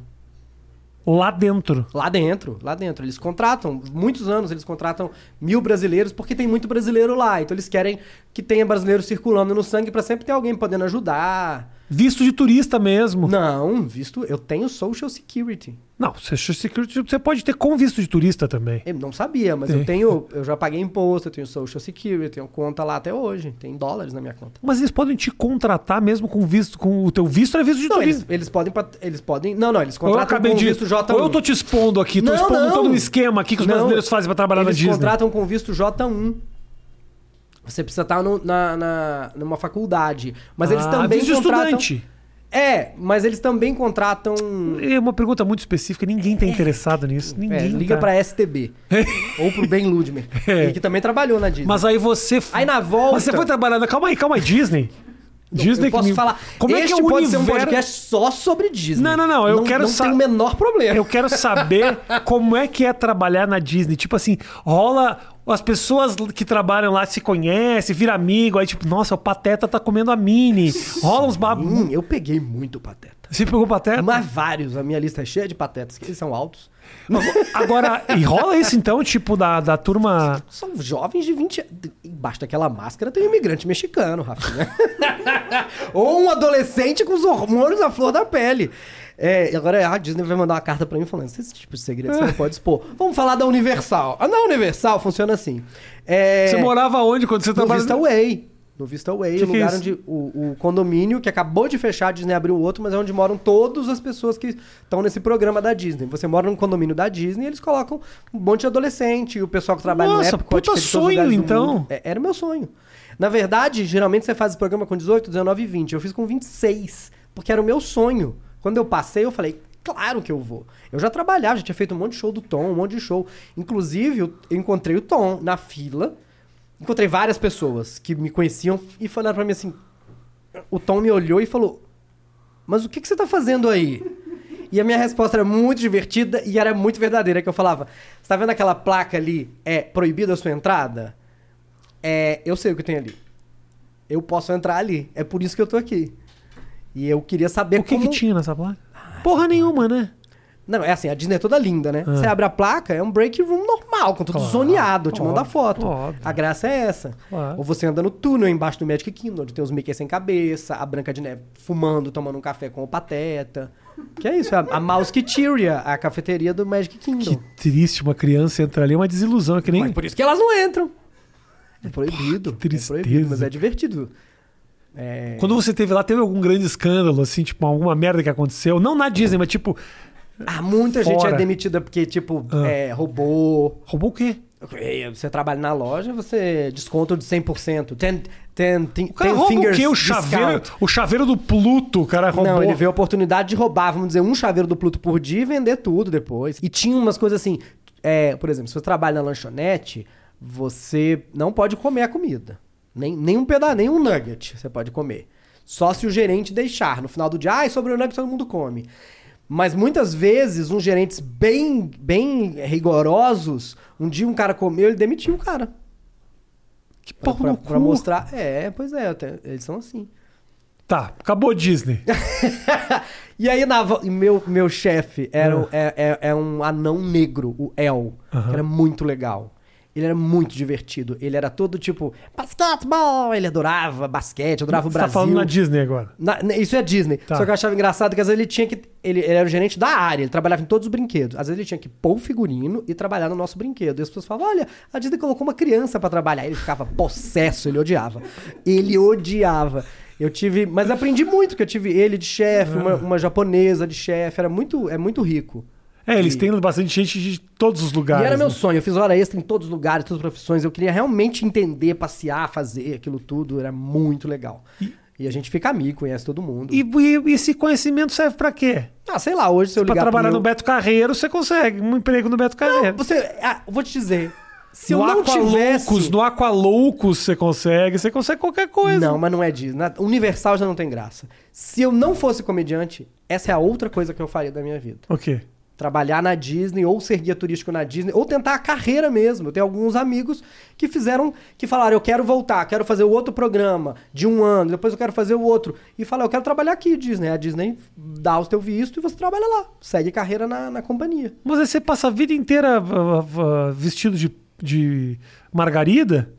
Lá dentro. Lá dentro, lá dentro. Eles contratam, muitos anos eles contratam mil brasileiros porque tem muito brasileiro lá. Então eles querem que tenha brasileiro circulando no sangue pra sempre ter alguém podendo ajudar. Visto de turista mesmo. Não, visto. Eu tenho Social Security. Não, Social Security você pode ter com visto de turista também. Eu não sabia, mas Tem. eu tenho. Eu já paguei imposto, eu tenho Social Security, tenho conta lá até hoje. Tem dólares na minha conta. Mas eles podem te contratar mesmo com visto, com o teu visto é visto de Não, eles, turista. eles podem. pat- Eles podem. Não, não, eles contratam com de. visto J1. Ou eu tô te expondo aqui, tô Não, expondo não. todo um esquema aqui que os brasileiros fazem pra trabalhar eles na Disney. contratam com visto J1. Você precisa estar no- na, na- numa faculdade. Mas eles Ah, também visto de contratam. estudante. É, mas eles também contratam. É uma pergunta muito específica, ninguém tá interessado nisso. É, Ninguém liga tá. pra STB. ou pro Ben Ludmer. É. que também trabalhou na Disney. Mas aí você. Aí na volta- Mas você foi trabalhando. Calma aí, calma aí, Disney. Disney eu posso me- falar. Como é este que é o pode ser um universo- podcast só sobre Disney. Não, não, não, eu quero Não sa- tem o menor problema. Eu quero saber como é que é trabalhar na Disney. Tipo assim, rola. As pessoas que trabalham lá se conhecem, vira amigo. Aí, tipo, nossa, o Pateta tá comendo a Mini. Rola uns babos. Hum, eu peguei muito pateta. Você pegou Pateta? Mas vários. A minha lista é cheia de patetas, que eles são altos. Agora, e rola isso então, tipo, da, da turma. São jovens de 20 anos. Embaixo daquela máscara tem um imigrante mexicano, Rafinha. Ou um adolescente com os hormônios à flor da pele. É, agora a Disney vai mandar uma carta pra mim falando: esse tipo de segredo você não pode expor. Vamos falar da Universal. Ah, na Universal funciona assim. É, Você morava onde quando você no trabalhava? Vista Way. No Vista Way, Que o é lugar isso? onde o, o condomínio que acabou de fechar, a Disney abriu outro, mas é onde moram todas as pessoas que estão nesse programa da Disney. Você mora num condomínio da Disney e eles colocam um monte de adolescente e o pessoal que trabalha Nossa, no Epcot, puta é sonho, então. É, era o meu sonho. Na verdade, geralmente você faz esse programa com 18, 19 e 20. Eu fiz com 26, porque era o meu sonho. Quando eu passei, eu falei, claro que eu vou. Eu já trabalhava, já tinha feito um monte de show do Tom, um monte de show. Inclusive, eu encontrei o Tom na fila. Encontrei várias pessoas que me conheciam e falaram pra mim assim. O Tom me olhou e falou: Mas o que, que você tá fazendo aí? E a minha resposta era muito divertida e era muito verdadeira, que eu falava: Você tá vendo aquela placa ali? É proibida a sua entrada? É, eu sei o que tem ali. Eu posso entrar ali. É por isso que eu tô aqui. E eu queria saber O que, como... que tinha nessa placa? Porra nenhuma, né? Não, é assim, a Disney é toda linda, né? Você abre a placa, é um break room normal, com tudo Claro, zoneado. Te mando a óbvio, foto. óbvio. A graça é essa. Claro. Ou você anda no túnel embaixo do Magic Kingdom, onde tem os Mickey sem cabeça, a Branca de Neve fumando, tomando um café com o Pateta. Que é isso, a, a Mouseketeria, a cafeteria do Magic Kingdom. Que triste uma criança entrar ali, é uma desilusão, é que nem. Mas por isso que elas não entram. É proibido. que É proibido, tristeza. mas é divertido. É... Quando você teve lá, teve algum grande escândalo, assim, tipo, alguma merda que aconteceu? Não na Disney, mas tipo, Ah, muita gente Fora. é demitida porque, tipo, Ah. é, roubou. roubou o quê? Você trabalha na loja, você desconto de 100%. Ten, ten, ten, O cara ten rouba o quê? O chaveiro, o chaveiro do Pluto, o cara roubou. Não, ele vê a oportunidade de roubar, vamos dizer, um chaveiro do Pluto por dia e vender tudo depois. E tinha umas coisas assim, é, por exemplo, se você trabalha na lanchonete, você não pode comer a comida. Nem, nem um pedaço, nem um nugget você pode comer. Só se o gerente deixar. No final do dia, ai, sobrou nugget, todo mundo come. Mas muitas vezes, uns gerentes bem, bem rigorosos, um dia um cara comeu, ele demitiu o cara. Que Pra, porra pra, no pra mostrar. É, pois é, até- eles são assim. Tá, acabou Disney. e aí, na, meu, meu chefe era, o- é, é, é um anão negro, o El, Aham. que era muito legal. Ele era muito divertido. Ele era todo tipo, basquetebol! Ele adorava basquete, adorava o Você tá Brasil. falando na Disney agora. Na- isso é Disney. Tá. Só que eu achava engraçado que às vezes ele tinha que. Ele, ele era o gerente da área, ele trabalhava em todos os brinquedos. Às vezes ele tinha que pôr o figurino e trabalhar no nosso brinquedo. E as pessoas falavam: olha, a Disney colocou uma criança pra trabalhar. Ele ficava possesso, ele odiava. Ele odiava. Eu tive. Mas aprendi muito, porque eu tive ele de chefe, uma, uma japonesa de chefe. Era muito. É muito rico. É, eles E- têm bastante gente de todos os lugares. e era meu né? sonho. Eu fiz hora extra em todos os lugares, todas as profissões. Eu queria realmente entender, passear, fazer aquilo tudo. Era muito legal. E, a gente fica amigo, conhece todo mundo. E, e esse conhecimento serve pra quê? Ah, sei lá, hoje se eu Pra ligar pro trabalhar meu- no Beto Carreiro, você consegue um emprego no Beto Carreiro. Você, ah, vou te dizer. Se no eu não tivesse... Aqualoucos, no Aqualoucos você consegue, você consegue qualquer coisa. Não, mas não é Disney. Na- Universal já não tem graça. Se eu não fosse comediante, essa é a outra coisa que eu faria da minha vida. O quê? Trabalhar na Disney, ou ser guia turístico na Disney, ou tentar a carreira mesmo. Eu tenho alguns amigos que fizeram, que falaram, eu quero voltar, quero fazer o outro programa de um ano, depois eu quero fazer o outro. E falaram, eu quero trabalhar aqui, Disney. A Disney dá o teu visto e você trabalha lá. Segue carreira na, na companhia. Mas você passa a vida inteira vestido de, de margarida?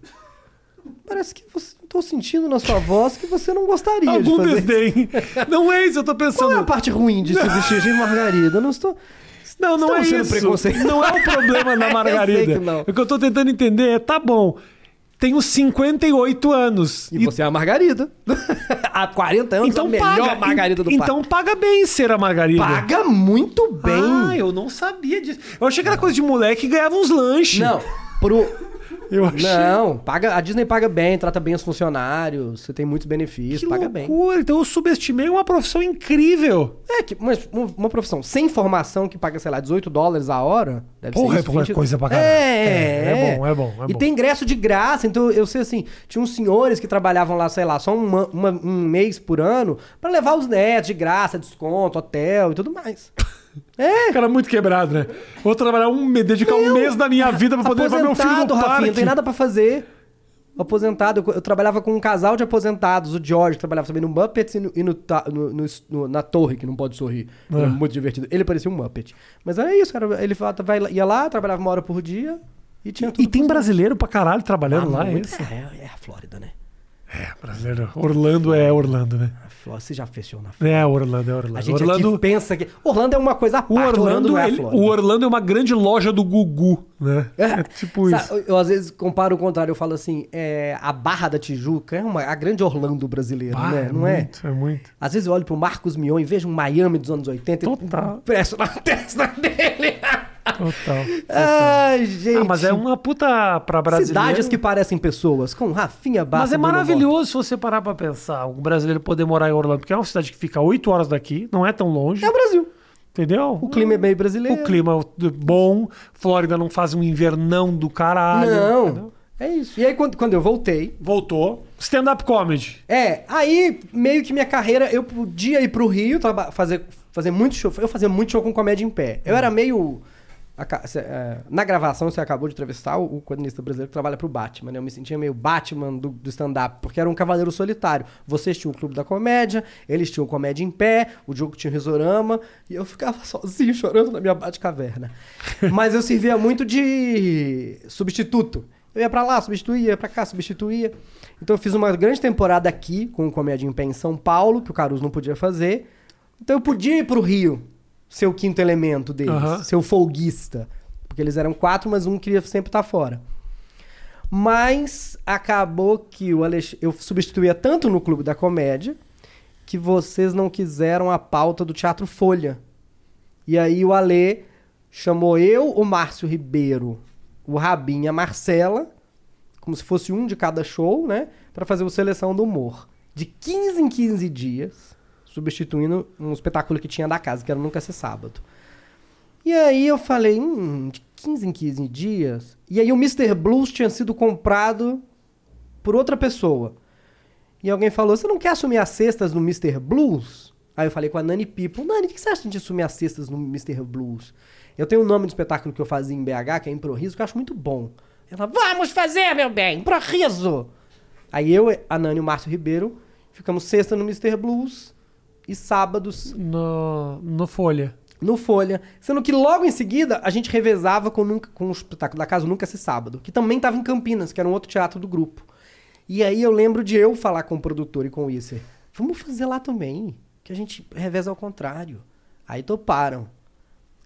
Parece que você. Tô sentindo na sua voz que você não gostaria Algum de fazer. desdém. Não é isso, eu tô Qual é a pensando. parte ruim de se vestir de margarida? Eu não estou. Não, não é isso. Não é o problema da Margarida. O que eu tô tentando entender é, tá bom, tenho 58 anos. E, você é a Margarida. Há 40 anos, então a melhor paga. Margarida do Então paga bem ser a Margarida. parque. Paga muito bem. Ah, eu não sabia disso. Eu achei que era coisa de moleque que ganhava uns lanches. Não, pro... Eu achei. Não, paga, a Disney paga bem, trata bem os funcionários, você tem muitos benefícios, Que paga bem. loucura. Então eu subestimei uma profissão incrível. É, que, mas uma, profissão sem formação que paga, sei lá, 18 dólares a hora, deve Porra, ser é isso, pouca coisa pra caralho. É, É, é bom, é bom, é e bom. tem ingresso de graça, então eu sei assim, tinha uns senhores que trabalhavam lá, sei lá, só uma- uma- um mês por ano pra levar os netos de graça, desconto, hotel e tudo mais. É, Cara muito quebrado, né? Vou trabalhar um, me dedicar um mês da minha vida pra poder levar meu filho no aposentado, parque. Rafinha, não tem nada pra fazer. Aposentado, eu, eu trabalhava com um casal de aposentados, o George, trabalhava também no Muppets e, no, e no no- no- na torre, que não pode sorrir. Era É. muito divertido. Ele parecia um Muppet. Mas era isso, era, ele ia lá, trabalhava uma hora por dia e tinha tudo. E tem brasileiro pra caralho trabalhando Ah, lá, é esse? é, é a Flórida, né? É, brasileiro. Orlando é Orlando, né? Flórida, você já fechou na Flórida. É, Orlando é Orlando. A gente Orlando, aqui pensa que. Orlando é uma coisa à o parte, Orlando, não é a ele- Flórida. o Orlando é uma grande loja do Gugu, né? É, tipo isso. Sabe, Eu, às vezes comparo o contrário, eu falo assim, é, a Barra da Tijuca é uma, a grande Orlando brasileira, né? é Não é? muito, é muito. Às vezes eu olho pro Marcos Mion e vejo um Miami dos anos 80 Total. e presto na testa dele. Total. Ai, gente. Ah, mas é uma puta pra brasileiro. Cidades que parecem pessoas, com Rafinha Bastos. Mas é maravilhoso se você parar pra pensar, o brasileiro poder morar em Orlando, porque é uma cidade que fica 8 horas daqui, não é tão longe, É o Brasil. entendeu? O clima é meio brasileiro. O clima é bom, Flórida não faz um invernão do caralho. Não. entendeu? É isso. E aí, quando, quando eu voltei, Voltou. Stand-up comedy. É, aí meio que minha carreira, eu podia ir pro Rio, fazer, fazer muito show. Eu fazia muito show com comédia em pé. Eu era meio. É, Na gravação, você acabou de entrevistar o, o quadrinista brasileiro que trabalha pro Batman, né? Eu me sentia meio Batman do, do stand-up, porque era um cavaleiro solitário. Vocês tinham o Clube da Comédia, eles tinham comédia em pé, o Diogo tinha o Risorama, e eu ficava sozinho chorando na minha Batcaverna. Mas eu servia muito de substituto. Eu ia pra lá, substituía, ia pra cá, substituía. Então eu fiz uma grande temporada aqui com o Comédia em Pé em São Paulo, que o Caruso não podia fazer. Então eu podia ir pro Rio, ser o quinto elemento deles, o folguista. Porque eles eram quatro, mas um queria sempre estar fora. Mas acabou que o Alex... eu substituía tanto no Clube da Comédia que vocês não quiseram a pauta do Teatro Folha. E aí o Alê chamou eu, o Márcio Ribeiro, o Rabin e a Marcela, como se fosse um de cada show, né? Pra fazer o Seleção do Humor. De 15 em 15 dias, substituindo um espetáculo que tinha da casa, que era Nunca Ser Sábado. E aí eu falei, hum, de 15 em 15 dias. E aí o Mr. Blues tinha sido comprado por outra pessoa. E alguém falou, você não quer assumir as cestas no Mr. Blues? Aí eu falei com a Nani People, Nani, o que você acha de assumir as cestas no Mr. Blues? Eu tenho um nome do espetáculo que eu fazia em BH, que é Improviso, que eu acho muito bom. Ela, vamos fazer, meu bem, Improviso! Aí eu, a Nani e o Márcio Ribeiro ficamos sexta no Mr. Blues e sábados No, no Folha. no Folha. Sendo que logo em seguida a gente revezava com, nunca, com o espetáculo da casa Nunca Se Sábado, que também estava em Campinas, que era um outro teatro do grupo. E aí eu lembro de eu falar com o produtor e com o Isser, vamos fazer lá também, que a gente reveza ao contrário. Aí toparam.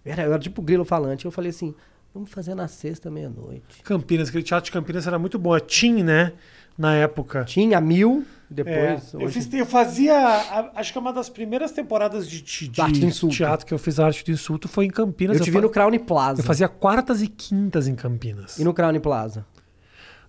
Era, eu era tipo grilo falante. Eu falei assim, vamos fazer na sexta, meia-noite. Campinas, aquele teatro de Campinas era muito bom. É Tim, né? Na época. Tinha mil, É, depois... eu, hoje- fiz- eu fazia. Acho que é uma das primeiras temporadas de, de- de teatro que eu fiz arte do insulto foi em Campinas. eu te vi fa- no Crown Plaza. Eu fazia quartas e quintas em Campinas. E no Crown Plaza.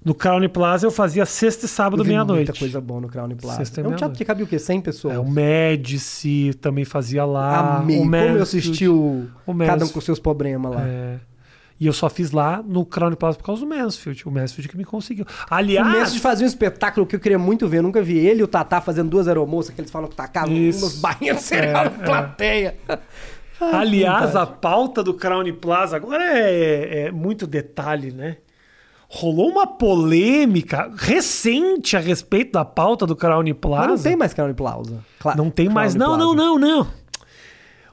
No Crown Plaza eu fazia sexta e sábado, Eu meia-noite. Muita coisa boa no Crown Plaza. Sexta é um teatro que cabia o quê? 100 pessoas? É, o Médici também fazia lá. Amei. O Como eu Mansfield. assisti o... o Cada um com seus problemas lá. É. E eu só fiz lá no Crown Plaza por causa do Mansfield. O Mansfield que me conseguiu. O Aliás. Messi fazia um espetáculo que eu queria muito ver. Eu nunca vi ele e o Tatá fazendo duas aeromoças que eles falam que tacavam umas bainhas de cereal É, na plateia. Aliás, a pauta do Crown Plaza agora é, é muito detalhe, né? Rolou uma polêmica recente a respeito da pauta do Crown Plaza. Mas não tem mais Crown Plaza. Cla- Não tem Crown mais. Não, Plaza. não, não, não.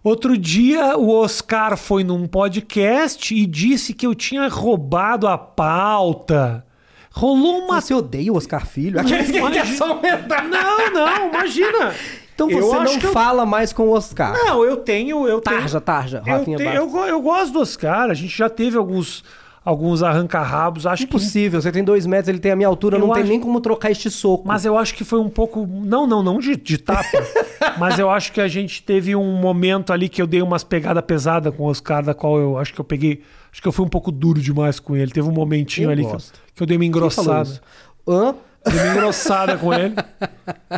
Outro dia o Oscar foi num podcast e disse que eu tinha roubado a pauta. Rolou uma. Você odeia o Oscar Filho? Aqueles que Imagina- quer só aumentar. Não, não, imagina. Então você não que eu- fala mais com o Oscar. Não, eu tenho. Eu tenho Tarja, tarja, eu, te- eu, eu gosto do Oscar. A gente já teve alguns, alguns arranca-rabos. Acho que. Impossível, você tem dois metros, ele tem a minha altura, Eu não tem acho- nem como trocar este soco. Mas eu acho que foi um pouco. Não, não, não de, de tapa. mas eu acho que a gente teve um momento ali que eu dei umas pegadas pesadas com o Oscar, da qual eu acho que eu peguei. Acho que eu fui um pouco duro demais com ele. Teve um momentinho Eu ali que eu, que eu dei uma engrossada. Hã? Dei uma engrossada com ele.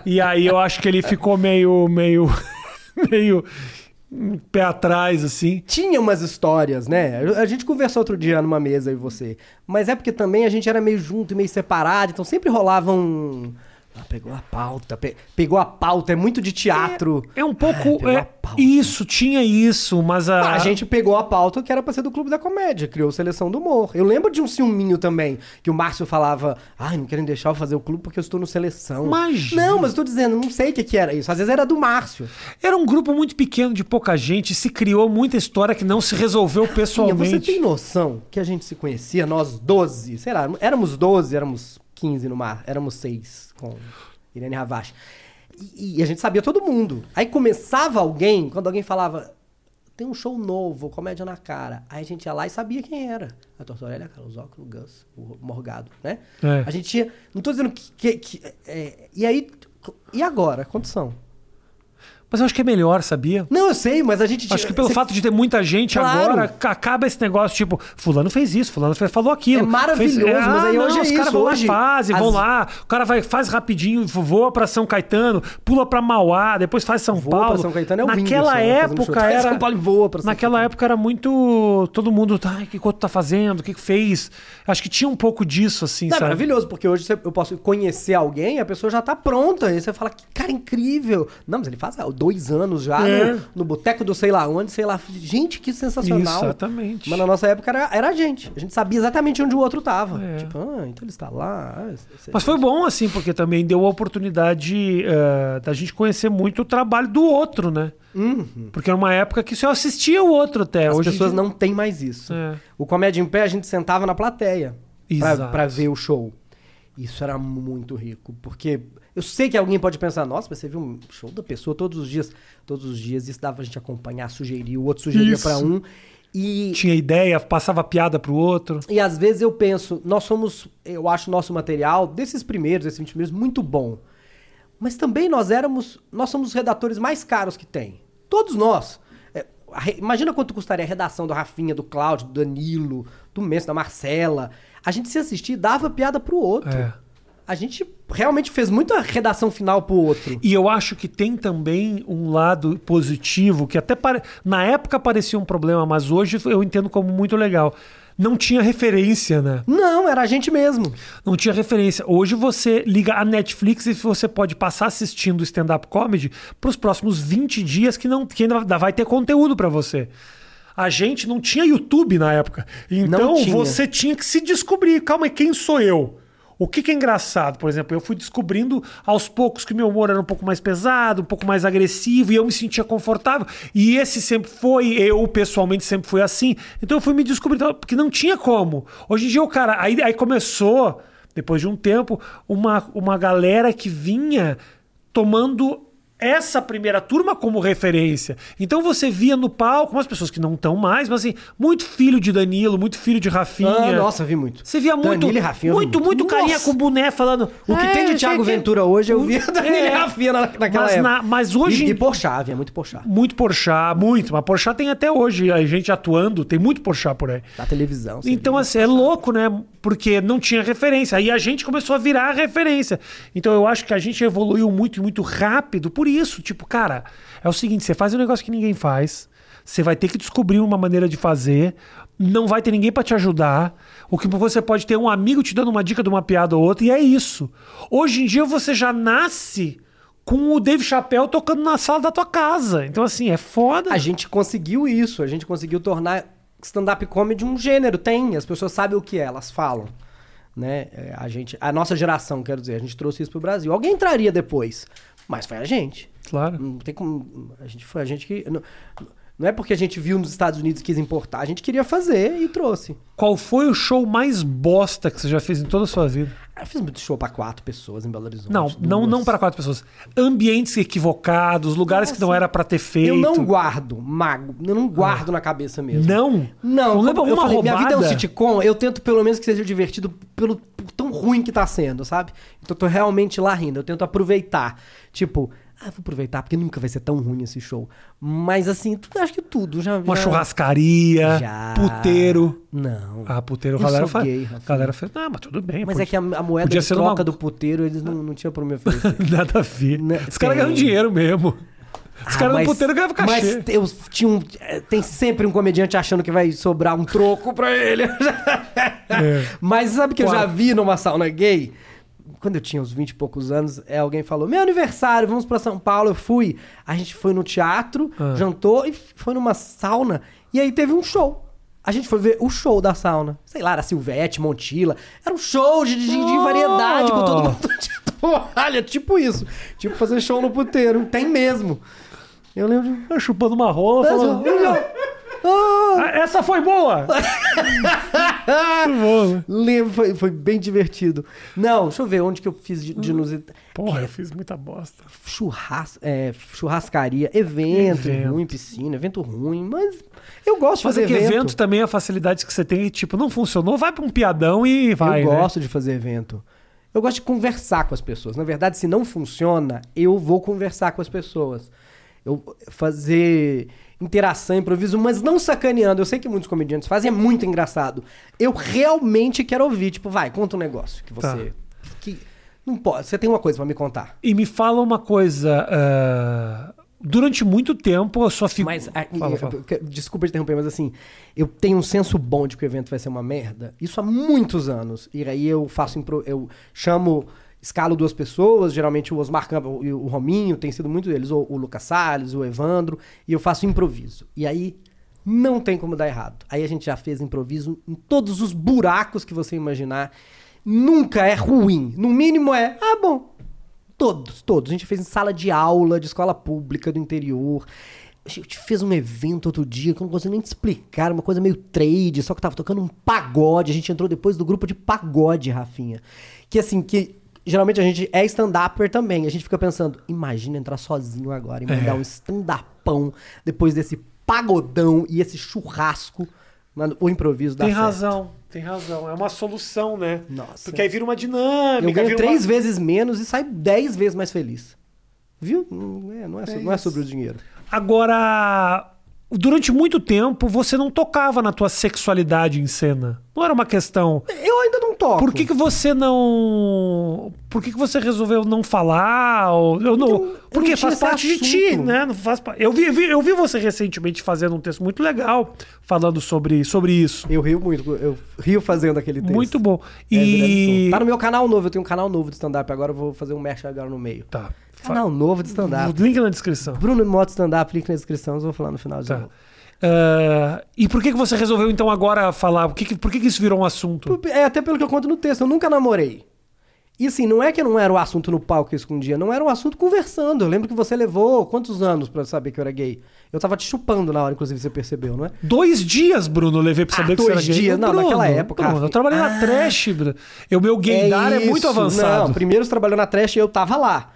E aí eu acho que ele ficou meio. meio. meio. Um pé atrás, assim. Tinha umas histórias, né? A gente conversou outro dia numa mesa e você. Mas é porque também a gente era meio junto e meio separado, então sempre rolava um. Ah, pegou a pauta, pe- pegou a pauta, é muito de teatro. É um pouco. pegou é, isso, tinha isso, mas a. Ah, A gente pegou a pauta que era pra ser do Clube da Comédia, criou Seleção do Humor. Eu lembro de um ciúminho também, que o Márcio falava, ai, não querem deixar eu fazer o clube porque eu estou no Seleção. Imagina. Não, mas eu tô dizendo, não sei o que que era isso. Às vezes era do Márcio. Era um grupo muito pequeno de pouca gente, se criou muita história que não se resolveu pessoalmente. você tem noção que a gente se conhecia, nós 12, sei lá, éramos 12, éramos 15 no mar, éramos 6 com Irene Ravache. E, e a gente sabia todo mundo. Aí começava alguém, quando alguém falava, tem um show novo, comédia na cara. Aí a gente ia lá e sabia quem era. A Tortorelli, a Carlos Ocro, o Gus, o Morgado, né? É. A gente ia. Não tô dizendo que. que- que- é, e aí. E agora? Quantos são? Mas eu acho que é melhor, sabia? Não, eu sei, mas a gente Acho que pelo você- fato de ter muita gente Claro. agora, ca- acaba esse negócio, tipo, fulano fez isso, fulano fez, falou aquilo. É maravilhoso, Fez- mas aí hoje é os caras vão hoje lá, fazem, vão as- lá, o cara vai, faz rapidinho, voa pra São Caetano, pula pra Mauá, depois faz São Voa Paulo. pra São Caetano é o Naquela Whindersson, né, época show. era... São Paulo voa pra São Naquela Caetano. época era muito... Todo mundo, ai, o que o outro tá fazendo, o que fez? Acho que tinha um pouco disso, assim, Não, é sabe? maravilhoso, porque hoje eu posso conhecer alguém, a pessoa já tá pronta. E você fala, que cara incrível. Não, mas ele faz há dois anos já É. no, no boteco do sei lá onde, sei lá. Gente, que sensacional. Exatamente. Mas na nossa época era, era a gente. A gente sabia exatamente onde o outro tava. É. Tipo, ah, então ele está lá. ah, esse- Mas foi bom, assim, porque também deu a oportunidade eh, da gente conhecer muito o trabalho do outro, né? Porque era uma época que só assistia o outro até. As Hoje pessoas dia- não têm mais isso. É. O Comédia em Pé, a gente sentava na plateia pra ver o show. Isso era muito rico, porque eu sei que alguém pode pensar, nossa, mas você viu um show da pessoa todos os dias. Todos os dias, isso dava a gente acompanhar, sugerir, o outro sugeria pra um. E, Tinha ideia, passava piada pro outro. e às vezes eu penso, nós somos, eu acho nosso material, desses primeiros, desses 20 primeiros, muito bom. Mas também nós éramos, nós somos os redatores mais caros que tem. Todos nós. É, imagina quanto custaria a redação do Rafinha, do Cláudio, do Danilo, do Messi, da Marcela. A gente se assistir dava piada pro outro. É. A gente realmente fez muita redação final pro outro. E eu acho que tem também um lado positivo, que até pare... na época parecia um problema, mas hoje eu entendo como muito legal. Não tinha referência, né? Não, era a gente mesmo. Não tinha referência. Hoje você liga a Netflix e você pode passar assistindo stand-up comedy para os próximos 20 dias que, não, que ainda vai ter conteúdo para você. A gente não tinha YouTube na época. Então tinha. você tinha que se descobrir. Calma quem sou eu? O que, que é engraçado? Por exemplo, eu fui descobrindo aos poucos que meu humor era um pouco mais pesado, um pouco mais agressivo, e eu me sentia confortável. E esse sempre foi, eu pessoalmente sempre fui assim. Então eu fui me descobrindo, porque não tinha como. Hoje em dia o cara. Aí, aí começou, depois de um tempo, uma, uma galera que vinha tomando essa primeira turma como referência. Então você via no palco umas pessoas que não estão mais, mas assim, muito filho de Danilo, muito filho de Rafinha. Ah, nossa, vi muito. Você via muito, Danilo e Rafinha, vi muito, muito, carinha com boné falando. O que "É, tem de sei Thiago que-" Ventura hoje, eu vi O- da Danilo e é. Rafinha na- naquela mas, época. na- mas hoje. E, e Porchat, havia muito Porchat. Muito Porchat, muito. Mas Porchat tem até hoje. A gente atuando, tem muito Porchat por aí. Da televisão. Então, assim, é louco, né? Porque não tinha referência. Aí a gente começou a virar a referência. Então eu acho que a gente evoluiu muito e muito rápido por isso. Tipo, cara, é o seguinte: você faz um negócio que ninguém faz, você vai ter que descobrir uma maneira de fazer, não vai ter ninguém pra te ajudar. O que você pode ter um amigo te dando uma dica de uma piada ou outra, e é isso. Hoje em dia você já nasce com o Dave Chappelle tocando na sala da tua casa. Então, assim, é foda. A gente conseguiu isso, a gente conseguiu tornar stand-up comedy um gênero. Tem, as pessoas sabem o que é, elas falam. Né? É, A, gente, a nossa geração, quero dizer, a gente trouxe isso pro Brasil. Alguém entraria depois, mas foi a gente. Claro. Não tem como. A gente foi a gente que. Não, Não é porque a gente viu nos Estados Unidos e quis importar. A gente queria fazer e trouxe. Qual foi o show mais bosta que você já fez em toda a sua vida? Eu fiz muito show pra quatro pessoas em Belo Horizonte. Não, não, duas. não para quatro pessoas. Ambientes equivocados, lugares que não era pra ter feito. Eu não guardo, mago. Eu não guardo na cabeça mesmo. Não? Não, Não lembra uma falei, minha vida é um roubada? sitcom, eu tento pelo menos que seja divertido pelo por tão ruim que tá sendo, sabe? Então eu tô realmente lá rindo, eu tento aproveitar. Tipo, ah, vou aproveitar porque nunca vai ser tão ruim esse show. Mas assim, tu, acho que tudo já. Uma já- churrascaria, Já. puteiro. Não. Ah, puteiro, a galera faz. galera fez. Não, mas tudo bem. Mas podia- é que a, a moeda de troca numa- do puteiro, eles não, não tinham pra me oferecer. Nada a ver. Né, Os caras ganham dinheiro mesmo. Os Ah, caras no puteiro ganhavam cachê. Mas eu tinha um, eh, tem sempre um comediante achando que vai sobrar um troco pra ele. É. Mas sabe que eu já vi numa sauna gay? Quando eu tinha uns 20 e poucos anos, é, alguém falou: Meu aniversário, vamos pra São Paulo. Eu fui. A gente foi no teatro, Ah. jantou e foi numa sauna. E aí teve um show. A gente foi ver o show da sauna. Sei lá, era Silvete, Montila. Era um show de, de- de Oh! variedade com todo mundo de toalha. Tipo isso. Tipo fazer show no puteiro. Tem mesmo. Eu lembro de. Eu chupando uma rola, falando. Ah, "Ah, essa foi boa! Bom, né? lembro, foi, foi bem divertido. Não, deixa eu ver onde que eu fiz de, de inusitado. Porra, eu fiz muita bosta. Churras, é, churrascaria, evento, Evento. ruim, piscina, evento ruim, mas eu gosto de Mas fazer é que evento. evento também é a facilidade que você tem, tipo, não funcionou, vai pra um piadão e vai. eu né? gosto de fazer evento. Eu gosto de conversar com as pessoas. Na verdade, se não funciona, eu vou conversar com as pessoas. Eu fazer interação, improviso, mas não sacaneando. Eu sei que muitos comediantes fazem, é muito engraçado. Eu realmente quero ouvir, tipo, vai, conta um negócio que Tá. você que não pode, você tem uma coisa pra me contar. E me fala uma coisa. ah, durante muito tempo a sua figura. Mas, ah, Fala, fala. eu- eu- desculpa te interromper, mas assim, eu tenho um senso bom de que o evento vai ser uma merda. Isso há muitos anos. E aí eu faço, impro- eu chamo, escalo duas pessoas, geralmente o Osmar Campbell e o Rominho, tem sido muito deles, o, o Lucas Salles, o Evandro, e eu faço improviso. E aí não tem como dar errado. Aí a gente já fez improviso em todos os buracos que você imaginar. Nunca é ruim. No mínimo é, ah, bom, Todos, todos. A gente fez em sala de aula, de escola pública do interior. A gente fez um evento outro dia que eu não consigo nem te explicar, uma coisa meio trade, só que tava tocando um pagode. A gente entrou depois do grupo de pagode, Rafinha. Que assim, que geralmente a gente é stand-upper também. A gente fica pensando, imagina entrar sozinho agora e mandar É. um stand-upão depois desse pagodão e esse churrasco. Mano, o improviso dá Tem certo. razão, tem razão. É uma solução, né? Nossa. Porque aí vira uma dinâmica. Eu ganho três uma... vezes menos e saio dez vezes mais feliz. Viu? Não é, não é, É não é isso. sobre o dinheiro. Agora, durante muito tempo, você não tocava na tua sexualidade em cena. Não era uma questão. Eu ainda não toco. Por que, que você não. Por que, que você resolveu não falar? Ou... Eu não... eu Porque não tinha faz parte de ti, assunto. né? Não faz... eu, vi, vi- eu vi você recentemente fazendo um texto muito legal falando sobre, sobre isso. Eu rio muito, eu rio fazendo aquele texto. Muito bom. É, E. viralizou. Tá no meu canal novo, eu tenho um canal novo de stand-up, agora eu vou fazer um merch agora no meio. Tá. Canal novo de stand-up. Link na descrição. Bruno Moto Stand-up, link na descrição, eu vou falar no final de Tá. novo. Ah, e por que, que você resolveu então agora falar? Por que, que- por que, que isso virou um assunto? É até pelo que eu conto no texto, eu nunca namorei. E assim, não é que não era o assunto no palco que eu escondia, não era um assunto conversando. Eu lembro que você levou quantos anos pra saber que eu era gay? Eu tava te chupando na hora, inclusive, você percebeu, não é? Dois dias, Bruno, eu levei pra Ah, saber que você era dois gay. dias? Não, Bruno, naquela época, Bruno, eu trabalhei na Ah. trash, Bruno. O meu gaydar é, muito isso. avançado. Não, primeiro você trabalhou na trash e eu tava lá.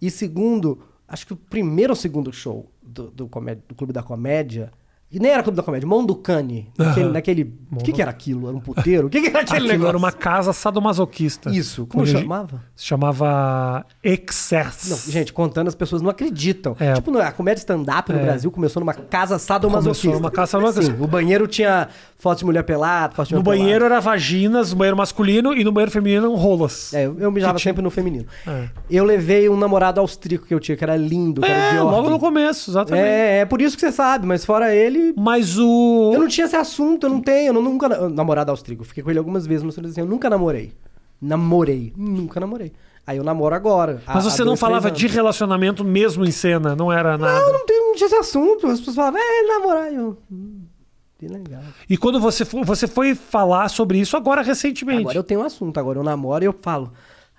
E segundo, acho que o primeiro ou segundo show do, do, comé- do Clube da Comédia, e nem era Clube da Comédia, Mão do Cane, naquele... Aham. naquele o que, que era aquilo? Era um puteiro? O que, que era aquele Aquilo negócio? era uma casa sadomasoquista. Isso, como Onde chamava? Se chamava Excess. Não, gente, contando as pessoas não acreditam. É. Tipo, a comédia stand-up no É. Brasil começou numa casa sadomasoquista. Começou numa casa sadomasoquista. Sim, o banheiro tinha foto de mulher pelada, foto de No mulher pelada. banheiro era vaginas, no banheiro masculino e no banheiro feminino eram rolas. É, eu, eu mijava tinha- sempre no feminino. É. Eu levei um namorado austríaco que eu tinha, que era lindo, que era É, logo no começo, exatamente. É, é por isso que você sabe, mas fora ele. Mas o. Eu não tinha esse assunto, eu não tenho, eu nunca. Namorado austríaco, eu fiquei com ele algumas vezes, mas assim, eu nunca namorei. Namorei, nunca namorei. Aí eu namoro agora. Mas há você não dois, falava de relacionamento mesmo em cena, não era nada. Não, não, tem, não tinha esse assunto. As pessoas falavam, é, namorar. Eu, hum, que legal. E quando você, você foi falar sobre isso agora recentemente. Agora eu tenho um assunto, agora eu namoro e eu falo,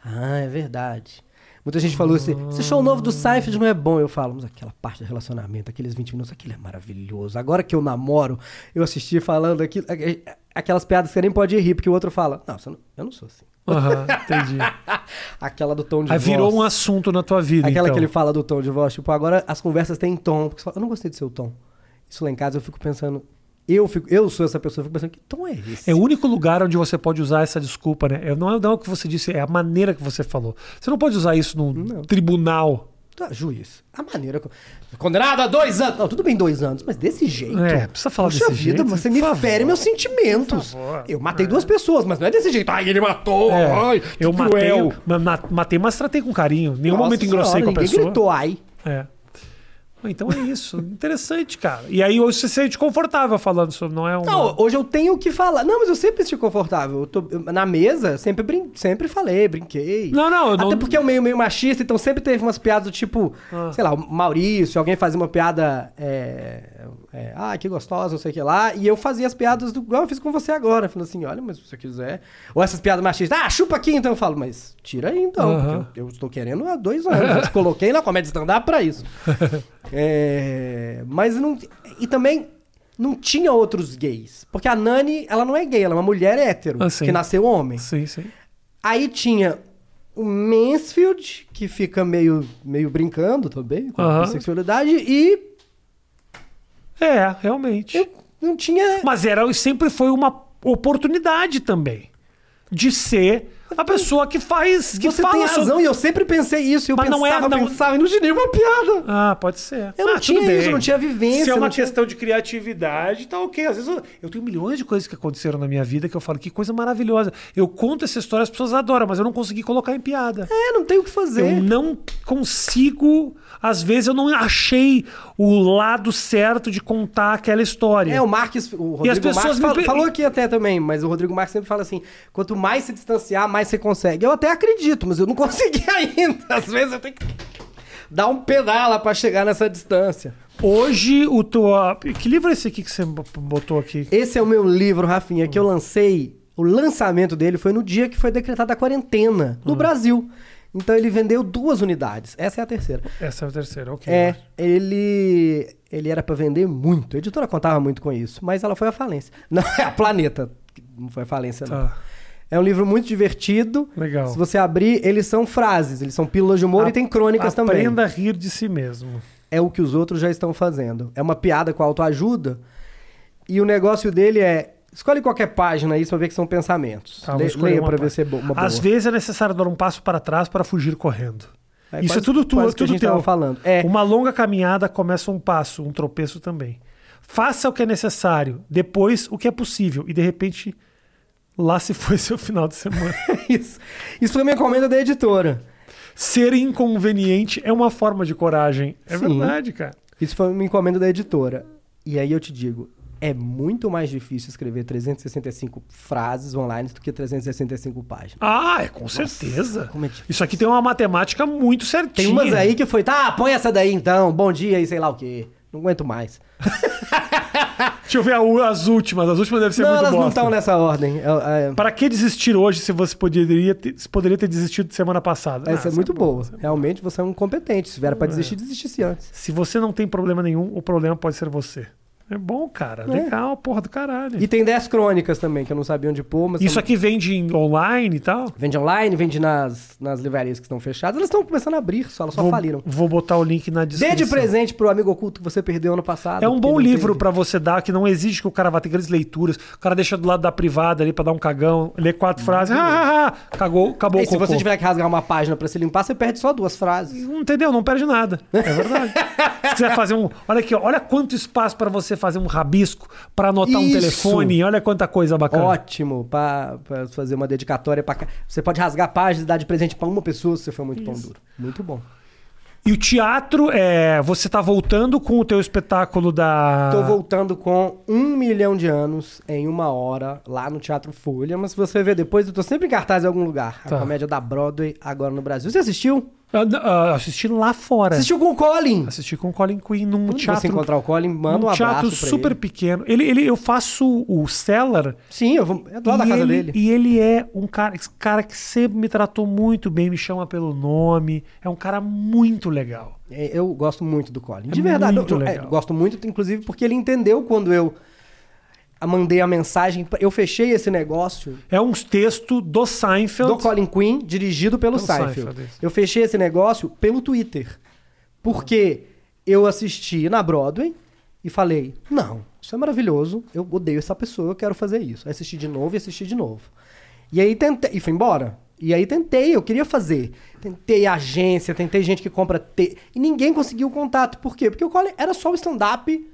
ah, é verdade. Muita gente falou assim: esse show novo do Seinfeld não é bom. Eu falo, mas aquela parte do relacionamento, aqueles 20 minutos, aquilo é maravilhoso. Agora que eu namoro, eu assisti falando aquilo, aquelas piadas que você nem pode rir, porque o outro fala: Não, não eu não sou assim. Aham, entendi. aquela do tom de Aí voz. virou um assunto na tua vida, Aquela então. que ele fala do tom de voz. Tipo, agora as conversas têm tom. Porque você fala, eu não gostei do seu tom. Isso lá em casa eu fico pensando. Eu, fico, eu sou essa pessoa, eu fico pensando, que tom é esse? É o único lugar onde você pode usar essa desculpa, né? É- Não é não é o que você disse, é a maneira que você falou. Você não pode usar isso num Não. tribunal. Tá, juiz. A maneira. co- Condenado a dois anos. Não, tudo bem, dois anos, mas desse jeito. É, precisa falar Puxa desse vida, jeito, você me favor. fere meus sentimentos. Eu matei duas pessoas, mas não é desse jeito. Ai, ele matou. É, ai, eu matei, cruel. matei, mas tratei com carinho. Nenhum Nossa momento engrossei senhora, com a ninguém pessoa. gritou, ai. É. Então é isso. Interessante, cara. E aí hoje você se sente confortável falando sobre, não é um. Não, hoje eu tenho que falar. Não, mas eu sempre estive confortável. Eu tô- na mesa, sempre, brin... sempre falei, brinquei. Não, não, eu Até não- porque é um meio, meio machista, então sempre teve umas piadas do tipo, Ah. sei lá, o Maurício, alguém fazia uma piada. É, é, ah, que gostosa, não sei o que lá. E eu fazia as piadas do igual eu fiz com você agora. Falando assim, olha, mas se você quiser. Ou essas piadas machistas, ah, chupa aqui então. Eu falo, mas tira aí então. Porque eu, eu estou querendo há dois anos. Eu te coloquei na comédia stand-up pra isso. É, mas não. E também não tinha outros gays. Porque a Nani, ela não é gay, ela é uma mulher hétero, Ah, que nasceu homem. Sim, sim. Aí tinha o Mansfield, que fica meio, meio brincando também com a Aham. bissexualidade, e É, realmente. eu não tinha. Mas era, sempre foi uma oportunidade também de ser a pessoa que faz. Que Você fala tem razão, sobre- e eu sempre pensei isso, eu Mas não é- pensava, não- pensava, e não tinha nenhuma piada. Ah, pode ser. Eu não Ah, tinha tudo bem. isso, eu não tinha vivência, Se é uma não tinha- questão de criatividade, tá ok. Às vezes eu, eu tenho milhões de coisas que aconteceram na minha vida que eu falo, que coisa maravilhosa. Eu conto essa história, as pessoas adoram, mas eu não consegui colocar em piada. É, não tem o que fazer. Eu não consigo. Às vezes eu não achei o lado certo de contar aquela história. É, o Marques, o E as Rodrigo pessoas Marques me falou aqui até também, mas o Rodrigo Marques sempre fala assim: quanto mais se distanciar, mais você consegue. Eu até acredito, mas eu não consegui ainda. Às vezes eu tenho que dar um pedala pra chegar nessa distância. Hoje, o tua. Que livro é esse aqui que você botou aqui? Esse é o meu livro, Rafinha, que eu lancei. O lançamento dele foi no dia que foi decretada a quarentena no Brasil. Então ele vendeu duas unidades. Essa é a terceira. Essa é a terceira, ok. É, ele ele era pra vender muito. A editora contava muito com isso, mas ela foi à falência. Não, é a Planeta. Não foi à falência, não. É um livro muito divertido. Legal. Se você abrir, eles são frases, eles são pílulas de humor e tem crônicas também. Aprenda a rir de si mesmo. É o que os outros já estão fazendo. É uma piada com autoajuda. E o negócio dele é. Escolhe qualquer página aí, você vai ver que são pensamentos. Vou Le- leia uma pra ver se é uma boa. Às vezes é necessário dar um passo para trás para fugir correndo. É Isso quase- é tudo tu, a tudo teu. falando. É. Uma longa caminhada começa um passo, um tropeço também. Faça o que é necessário, depois o que é possível e de repente lá se foi seu final de semana. isso. Isso foi minha encomenda da editora. Ser inconveniente é uma forma de coragem. É Sim. verdade, cara. Isso foi uma encomenda da editora. E aí eu te digo, é muito mais difícil escrever 365 frases online do que 365 páginas. Ah, é com certeza. como é. Isso aqui tem uma matemática muito certinha. Tem umas aí que foi, tá, põe essa daí então, bom dia e sei lá o quê. Não aguento mais. Deixa eu ver a as últimas. As últimas devem ser não, muito elas não estão nessa ordem. É, é, Para que desistir hoje se você poderia ter, se poderia ter desistido semana passada? essa Ah, é muito bom, boa. é Realmente você é um incompetente. Se vier pra desistir, desistisse antes. Se você não tem problema nenhum, o problema pode ser você. É bom, cara. Legal, porra do caralho. E tem 10 crônicas também, que eu não sabia onde pôr, mas Isso são- aqui vende online e tal? vende online, vende nas, nas livrarias que estão fechadas. Elas estão começando a abrir, só, elas só vou, faliram. Vou botar o link na Dê descrição. de presente pro amigo oculto que você perdeu ano passado. É um bom livro pra você dar, que não exige que o cara vá ter grandes leituras. O cara deixa do lado da privada ali pra dar um cagão, lê quatro frases, ah, ah, ah, cagou, acabou E o se cocô. você tiver que rasgar uma página pra se limpar, você perde só duas frases. Entendeu? Não perde nada. É verdade. Se quiser fazer um. Olha aqui, olha quanto espaço pra você fazer um rabisco, pra anotar um Isso. telefone. Olha quanta coisa bacana. Ótimo, pra fazer uma dedicatória pra cá. Você pode rasgar páginas e dar de presente pra uma pessoa se você for muito pão duro. Muito bom. E o teatro, é, você tá voltando com o teu espetáculo da. Tô voltando com um milhão de anos em uma hora lá no Teatro Folha, mas se você ver depois, eu tô sempre em cartaz em algum lugar. A Tá. comédia da Broadway agora no Brasil. Você assistiu? Ah, assisti lá fora. Assistiu com o Colin. Assisti com o Colin Quinn num teatro. você encontrar o Colin, manda um num teatro super ele. pequeno. Ele, ele, eu faço o Cellar. Sim, eu vou... é do lado da casa ele, dele. E ele é um cara, cara que sempre me tratou muito bem, me chama pelo nome. É um cara muito legal. É, Eu gosto muito do Colin. De É verdade. muito eu- é, legal. gosto muito, inclusive, porque ele entendeu quando eu mandei a mensagem. Eu fechei esse negócio É um texto do Seinfeld. do Colin Quinn, dirigido pelo Pelo Seinfeld. Seinfeld, isso. eu fechei esse negócio pelo Twitter. Porque eu assisti na Broadway e falei: não, isso é maravilhoso, eu odeio essa pessoa, eu quero fazer isso. Aí assisti de novo e assisti de novo. E aí tentei. E fui embora. E aí tentei, eu queria fazer. Tentei agência, tentei gente que compra. Te... E ninguém conseguiu o contato. Por quê? Porque o Colin era só o stand-up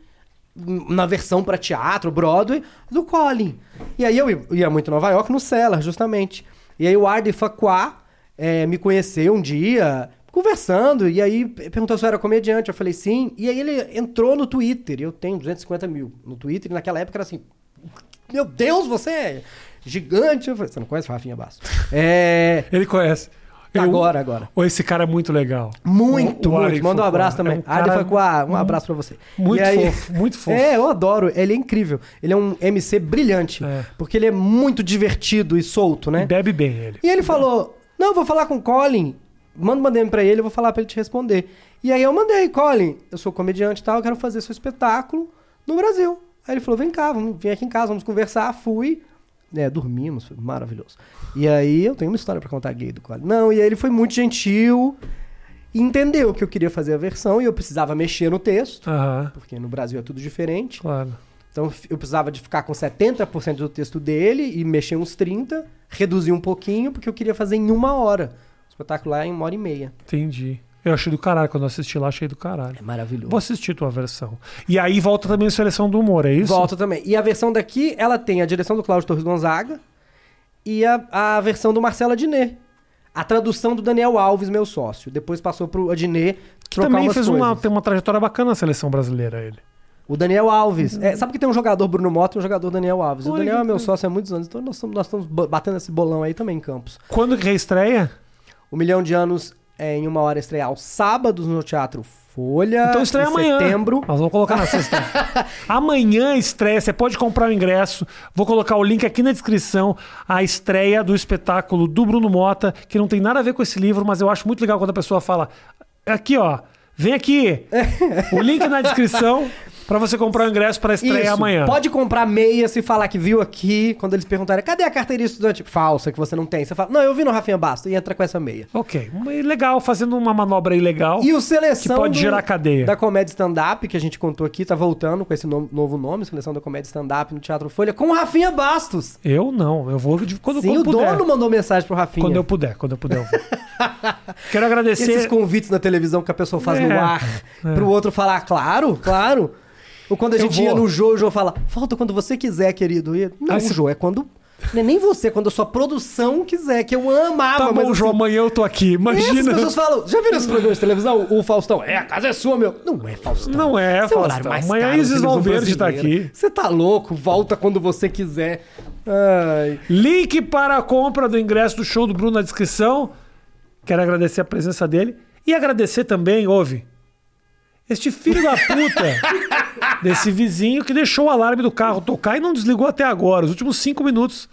na versão pra teatro, Broadway, do Colin. E aí eu ia muito em Nova York no Cellar, justamente. E aí o Arde Facua eh, me conheceu um dia, conversando, e aí perguntou se eu era comediante. Eu falei sim. E aí ele entrou no Twitter. Eu tenho 250 mil no Twitter, e naquela época era assim. Meu Deus, você é gigante. Eu falei, você não conhece o Rafinha Bastos? É. Ele conhece. Eu- Agora, agora. Ou esse cara é muito legal. Muito, O- o muito. Manda um abraço também. É um Ari cara Facua, um abraço pra você. Muito E aí- fofo, muito fofo. É, eu adoro. Ele é incrível. Ele é um MC brilhante. É. Porque ele é muito divertido e solto, né? Bebe bem ele. E ele falou: Não, eu vou falar com o Colin. Manda um DM pra ele, eu vou falar pra ele te responder. E aí eu mandei, Colin, eu sou comediante e tal, eu quero fazer seu espetáculo no Brasil. Aí ele falou: vem cá, vamos, vem aqui em casa, vamos conversar. Fui. É, dormimos, foi maravilhoso. E aí eu tenho uma história pra contar gay do Colin. Não, e aí ele foi muito gentil entendeu que eu queria fazer a versão e eu precisava mexer no texto, Aham, porque no Brasil é tudo diferente. claro. Então eu precisava de ficar com 70% do texto dele e mexer uns 30%, reduzir um pouquinho, porque eu queria fazer em uma hora. O espetáculo lá é em uma hora e meia. Entendi. Eu achei do caralho. Quando eu assisti lá, achei do caralho. É maravilhoso. Vou assistir tua versão. E aí volta também a seleção do humor, é isso? Volta também. E a versão daqui, ela tem a direção do Cláudio Torres Gonzaga e a, a versão do Marcelo Adnet. A tradução do Daniel Alves, meu sócio. Depois passou pro Adnet Que também fez coisas. uma, tem uma trajetória bacana na seleção brasileira, ele. O Daniel Alves. É, sabe que tem um jogador Bruno Mota e um jogador Daniel Alves. o Daniel é meu sócio há muitos anos, então nós estamos, nós estamos ba- batendo esse bolão aí também em Campos. Quando que reestreia? O Milhão de Anos é em uma hora estrear aos sábados no Teatro Folha. Então estreia em amanhã. setembro. Nós vamos colocar na sexta. amanhã estreia. Você pode comprar o ingresso. Vou colocar o link aqui na descrição. A estreia do espetáculo do Bruno Mota, que não tem nada a ver com esse livro, mas eu acho muito legal quando a pessoa fala: aqui, ó, vem aqui. o link na descrição para você comprar o ingresso para estreia Isso. amanhã. Pode comprar meia se falar que viu aqui. Quando eles perguntarem, cadê a carteirinha estudante? Falsa, que você não tem. Você fala, não, eu vi no Rafinha Bastos e entra com essa meia. Ok, legal, fazendo uma manobra ilegal. E o Seleção. Que pode do- gerar cadeia. Da comédia stand-up, que a gente contou aqui, tá voltando com esse no- novo nome, Seleção da Comédia Stand-up no Teatro Folha, com o Rafinha Bastos. Eu não, eu vou de quando, Sim, quando o puder. dono mandou mensagem pro Rafinha. Quando eu puder, quando eu puder. Eu vou. Quero agradecer. Esses convites na televisão que a pessoa faz no É, ar pro outro falar, claro, claro. Ou quando a Eu gente ia vou. no Jô, o Jô fala, falta quando você quiser, querido. E, não, Ah, Jô, é quando. Não é nem você, é quando a sua produção quiser, que eu amava, Tá mas. bom, João, assim, amanhã eu tô aqui. Imagina. pessoas falam, já viram esse programa de televisão? O Faustão, é, a casa é sua, meu. Não é Faustão. Não é, Faustão. Amanhã Isis Valverde tá aqui. Você tá louco? Volta quando você quiser. Ai. Link para a compra do ingresso do show do Bruno na descrição. Quero agradecer a presença dele. E agradecer também, ouve, este filho da puta desse vizinho que deixou o alarme do carro tocar e não desligou até agora, os últimos cinco minutos.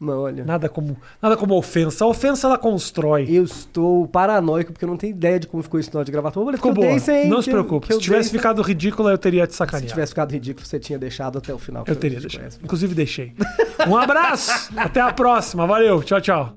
Não, olha. Nada como, nada como ofensa. A ofensa ela constrói. Eu estou paranoico porque eu não tenho ideia de como ficou esse nó de gravatura. Eu Ficou boa. sem- não se preocupe. Se tivesse dei ficado ridícula, eu teria te Se sacaneado. tivesse ficado ridículo, você tinha deixado até o final. Eu teria deixado. conhece. Inclusive, deixei. Um abraço. Até a próxima. Valeu. Tchau, tchau.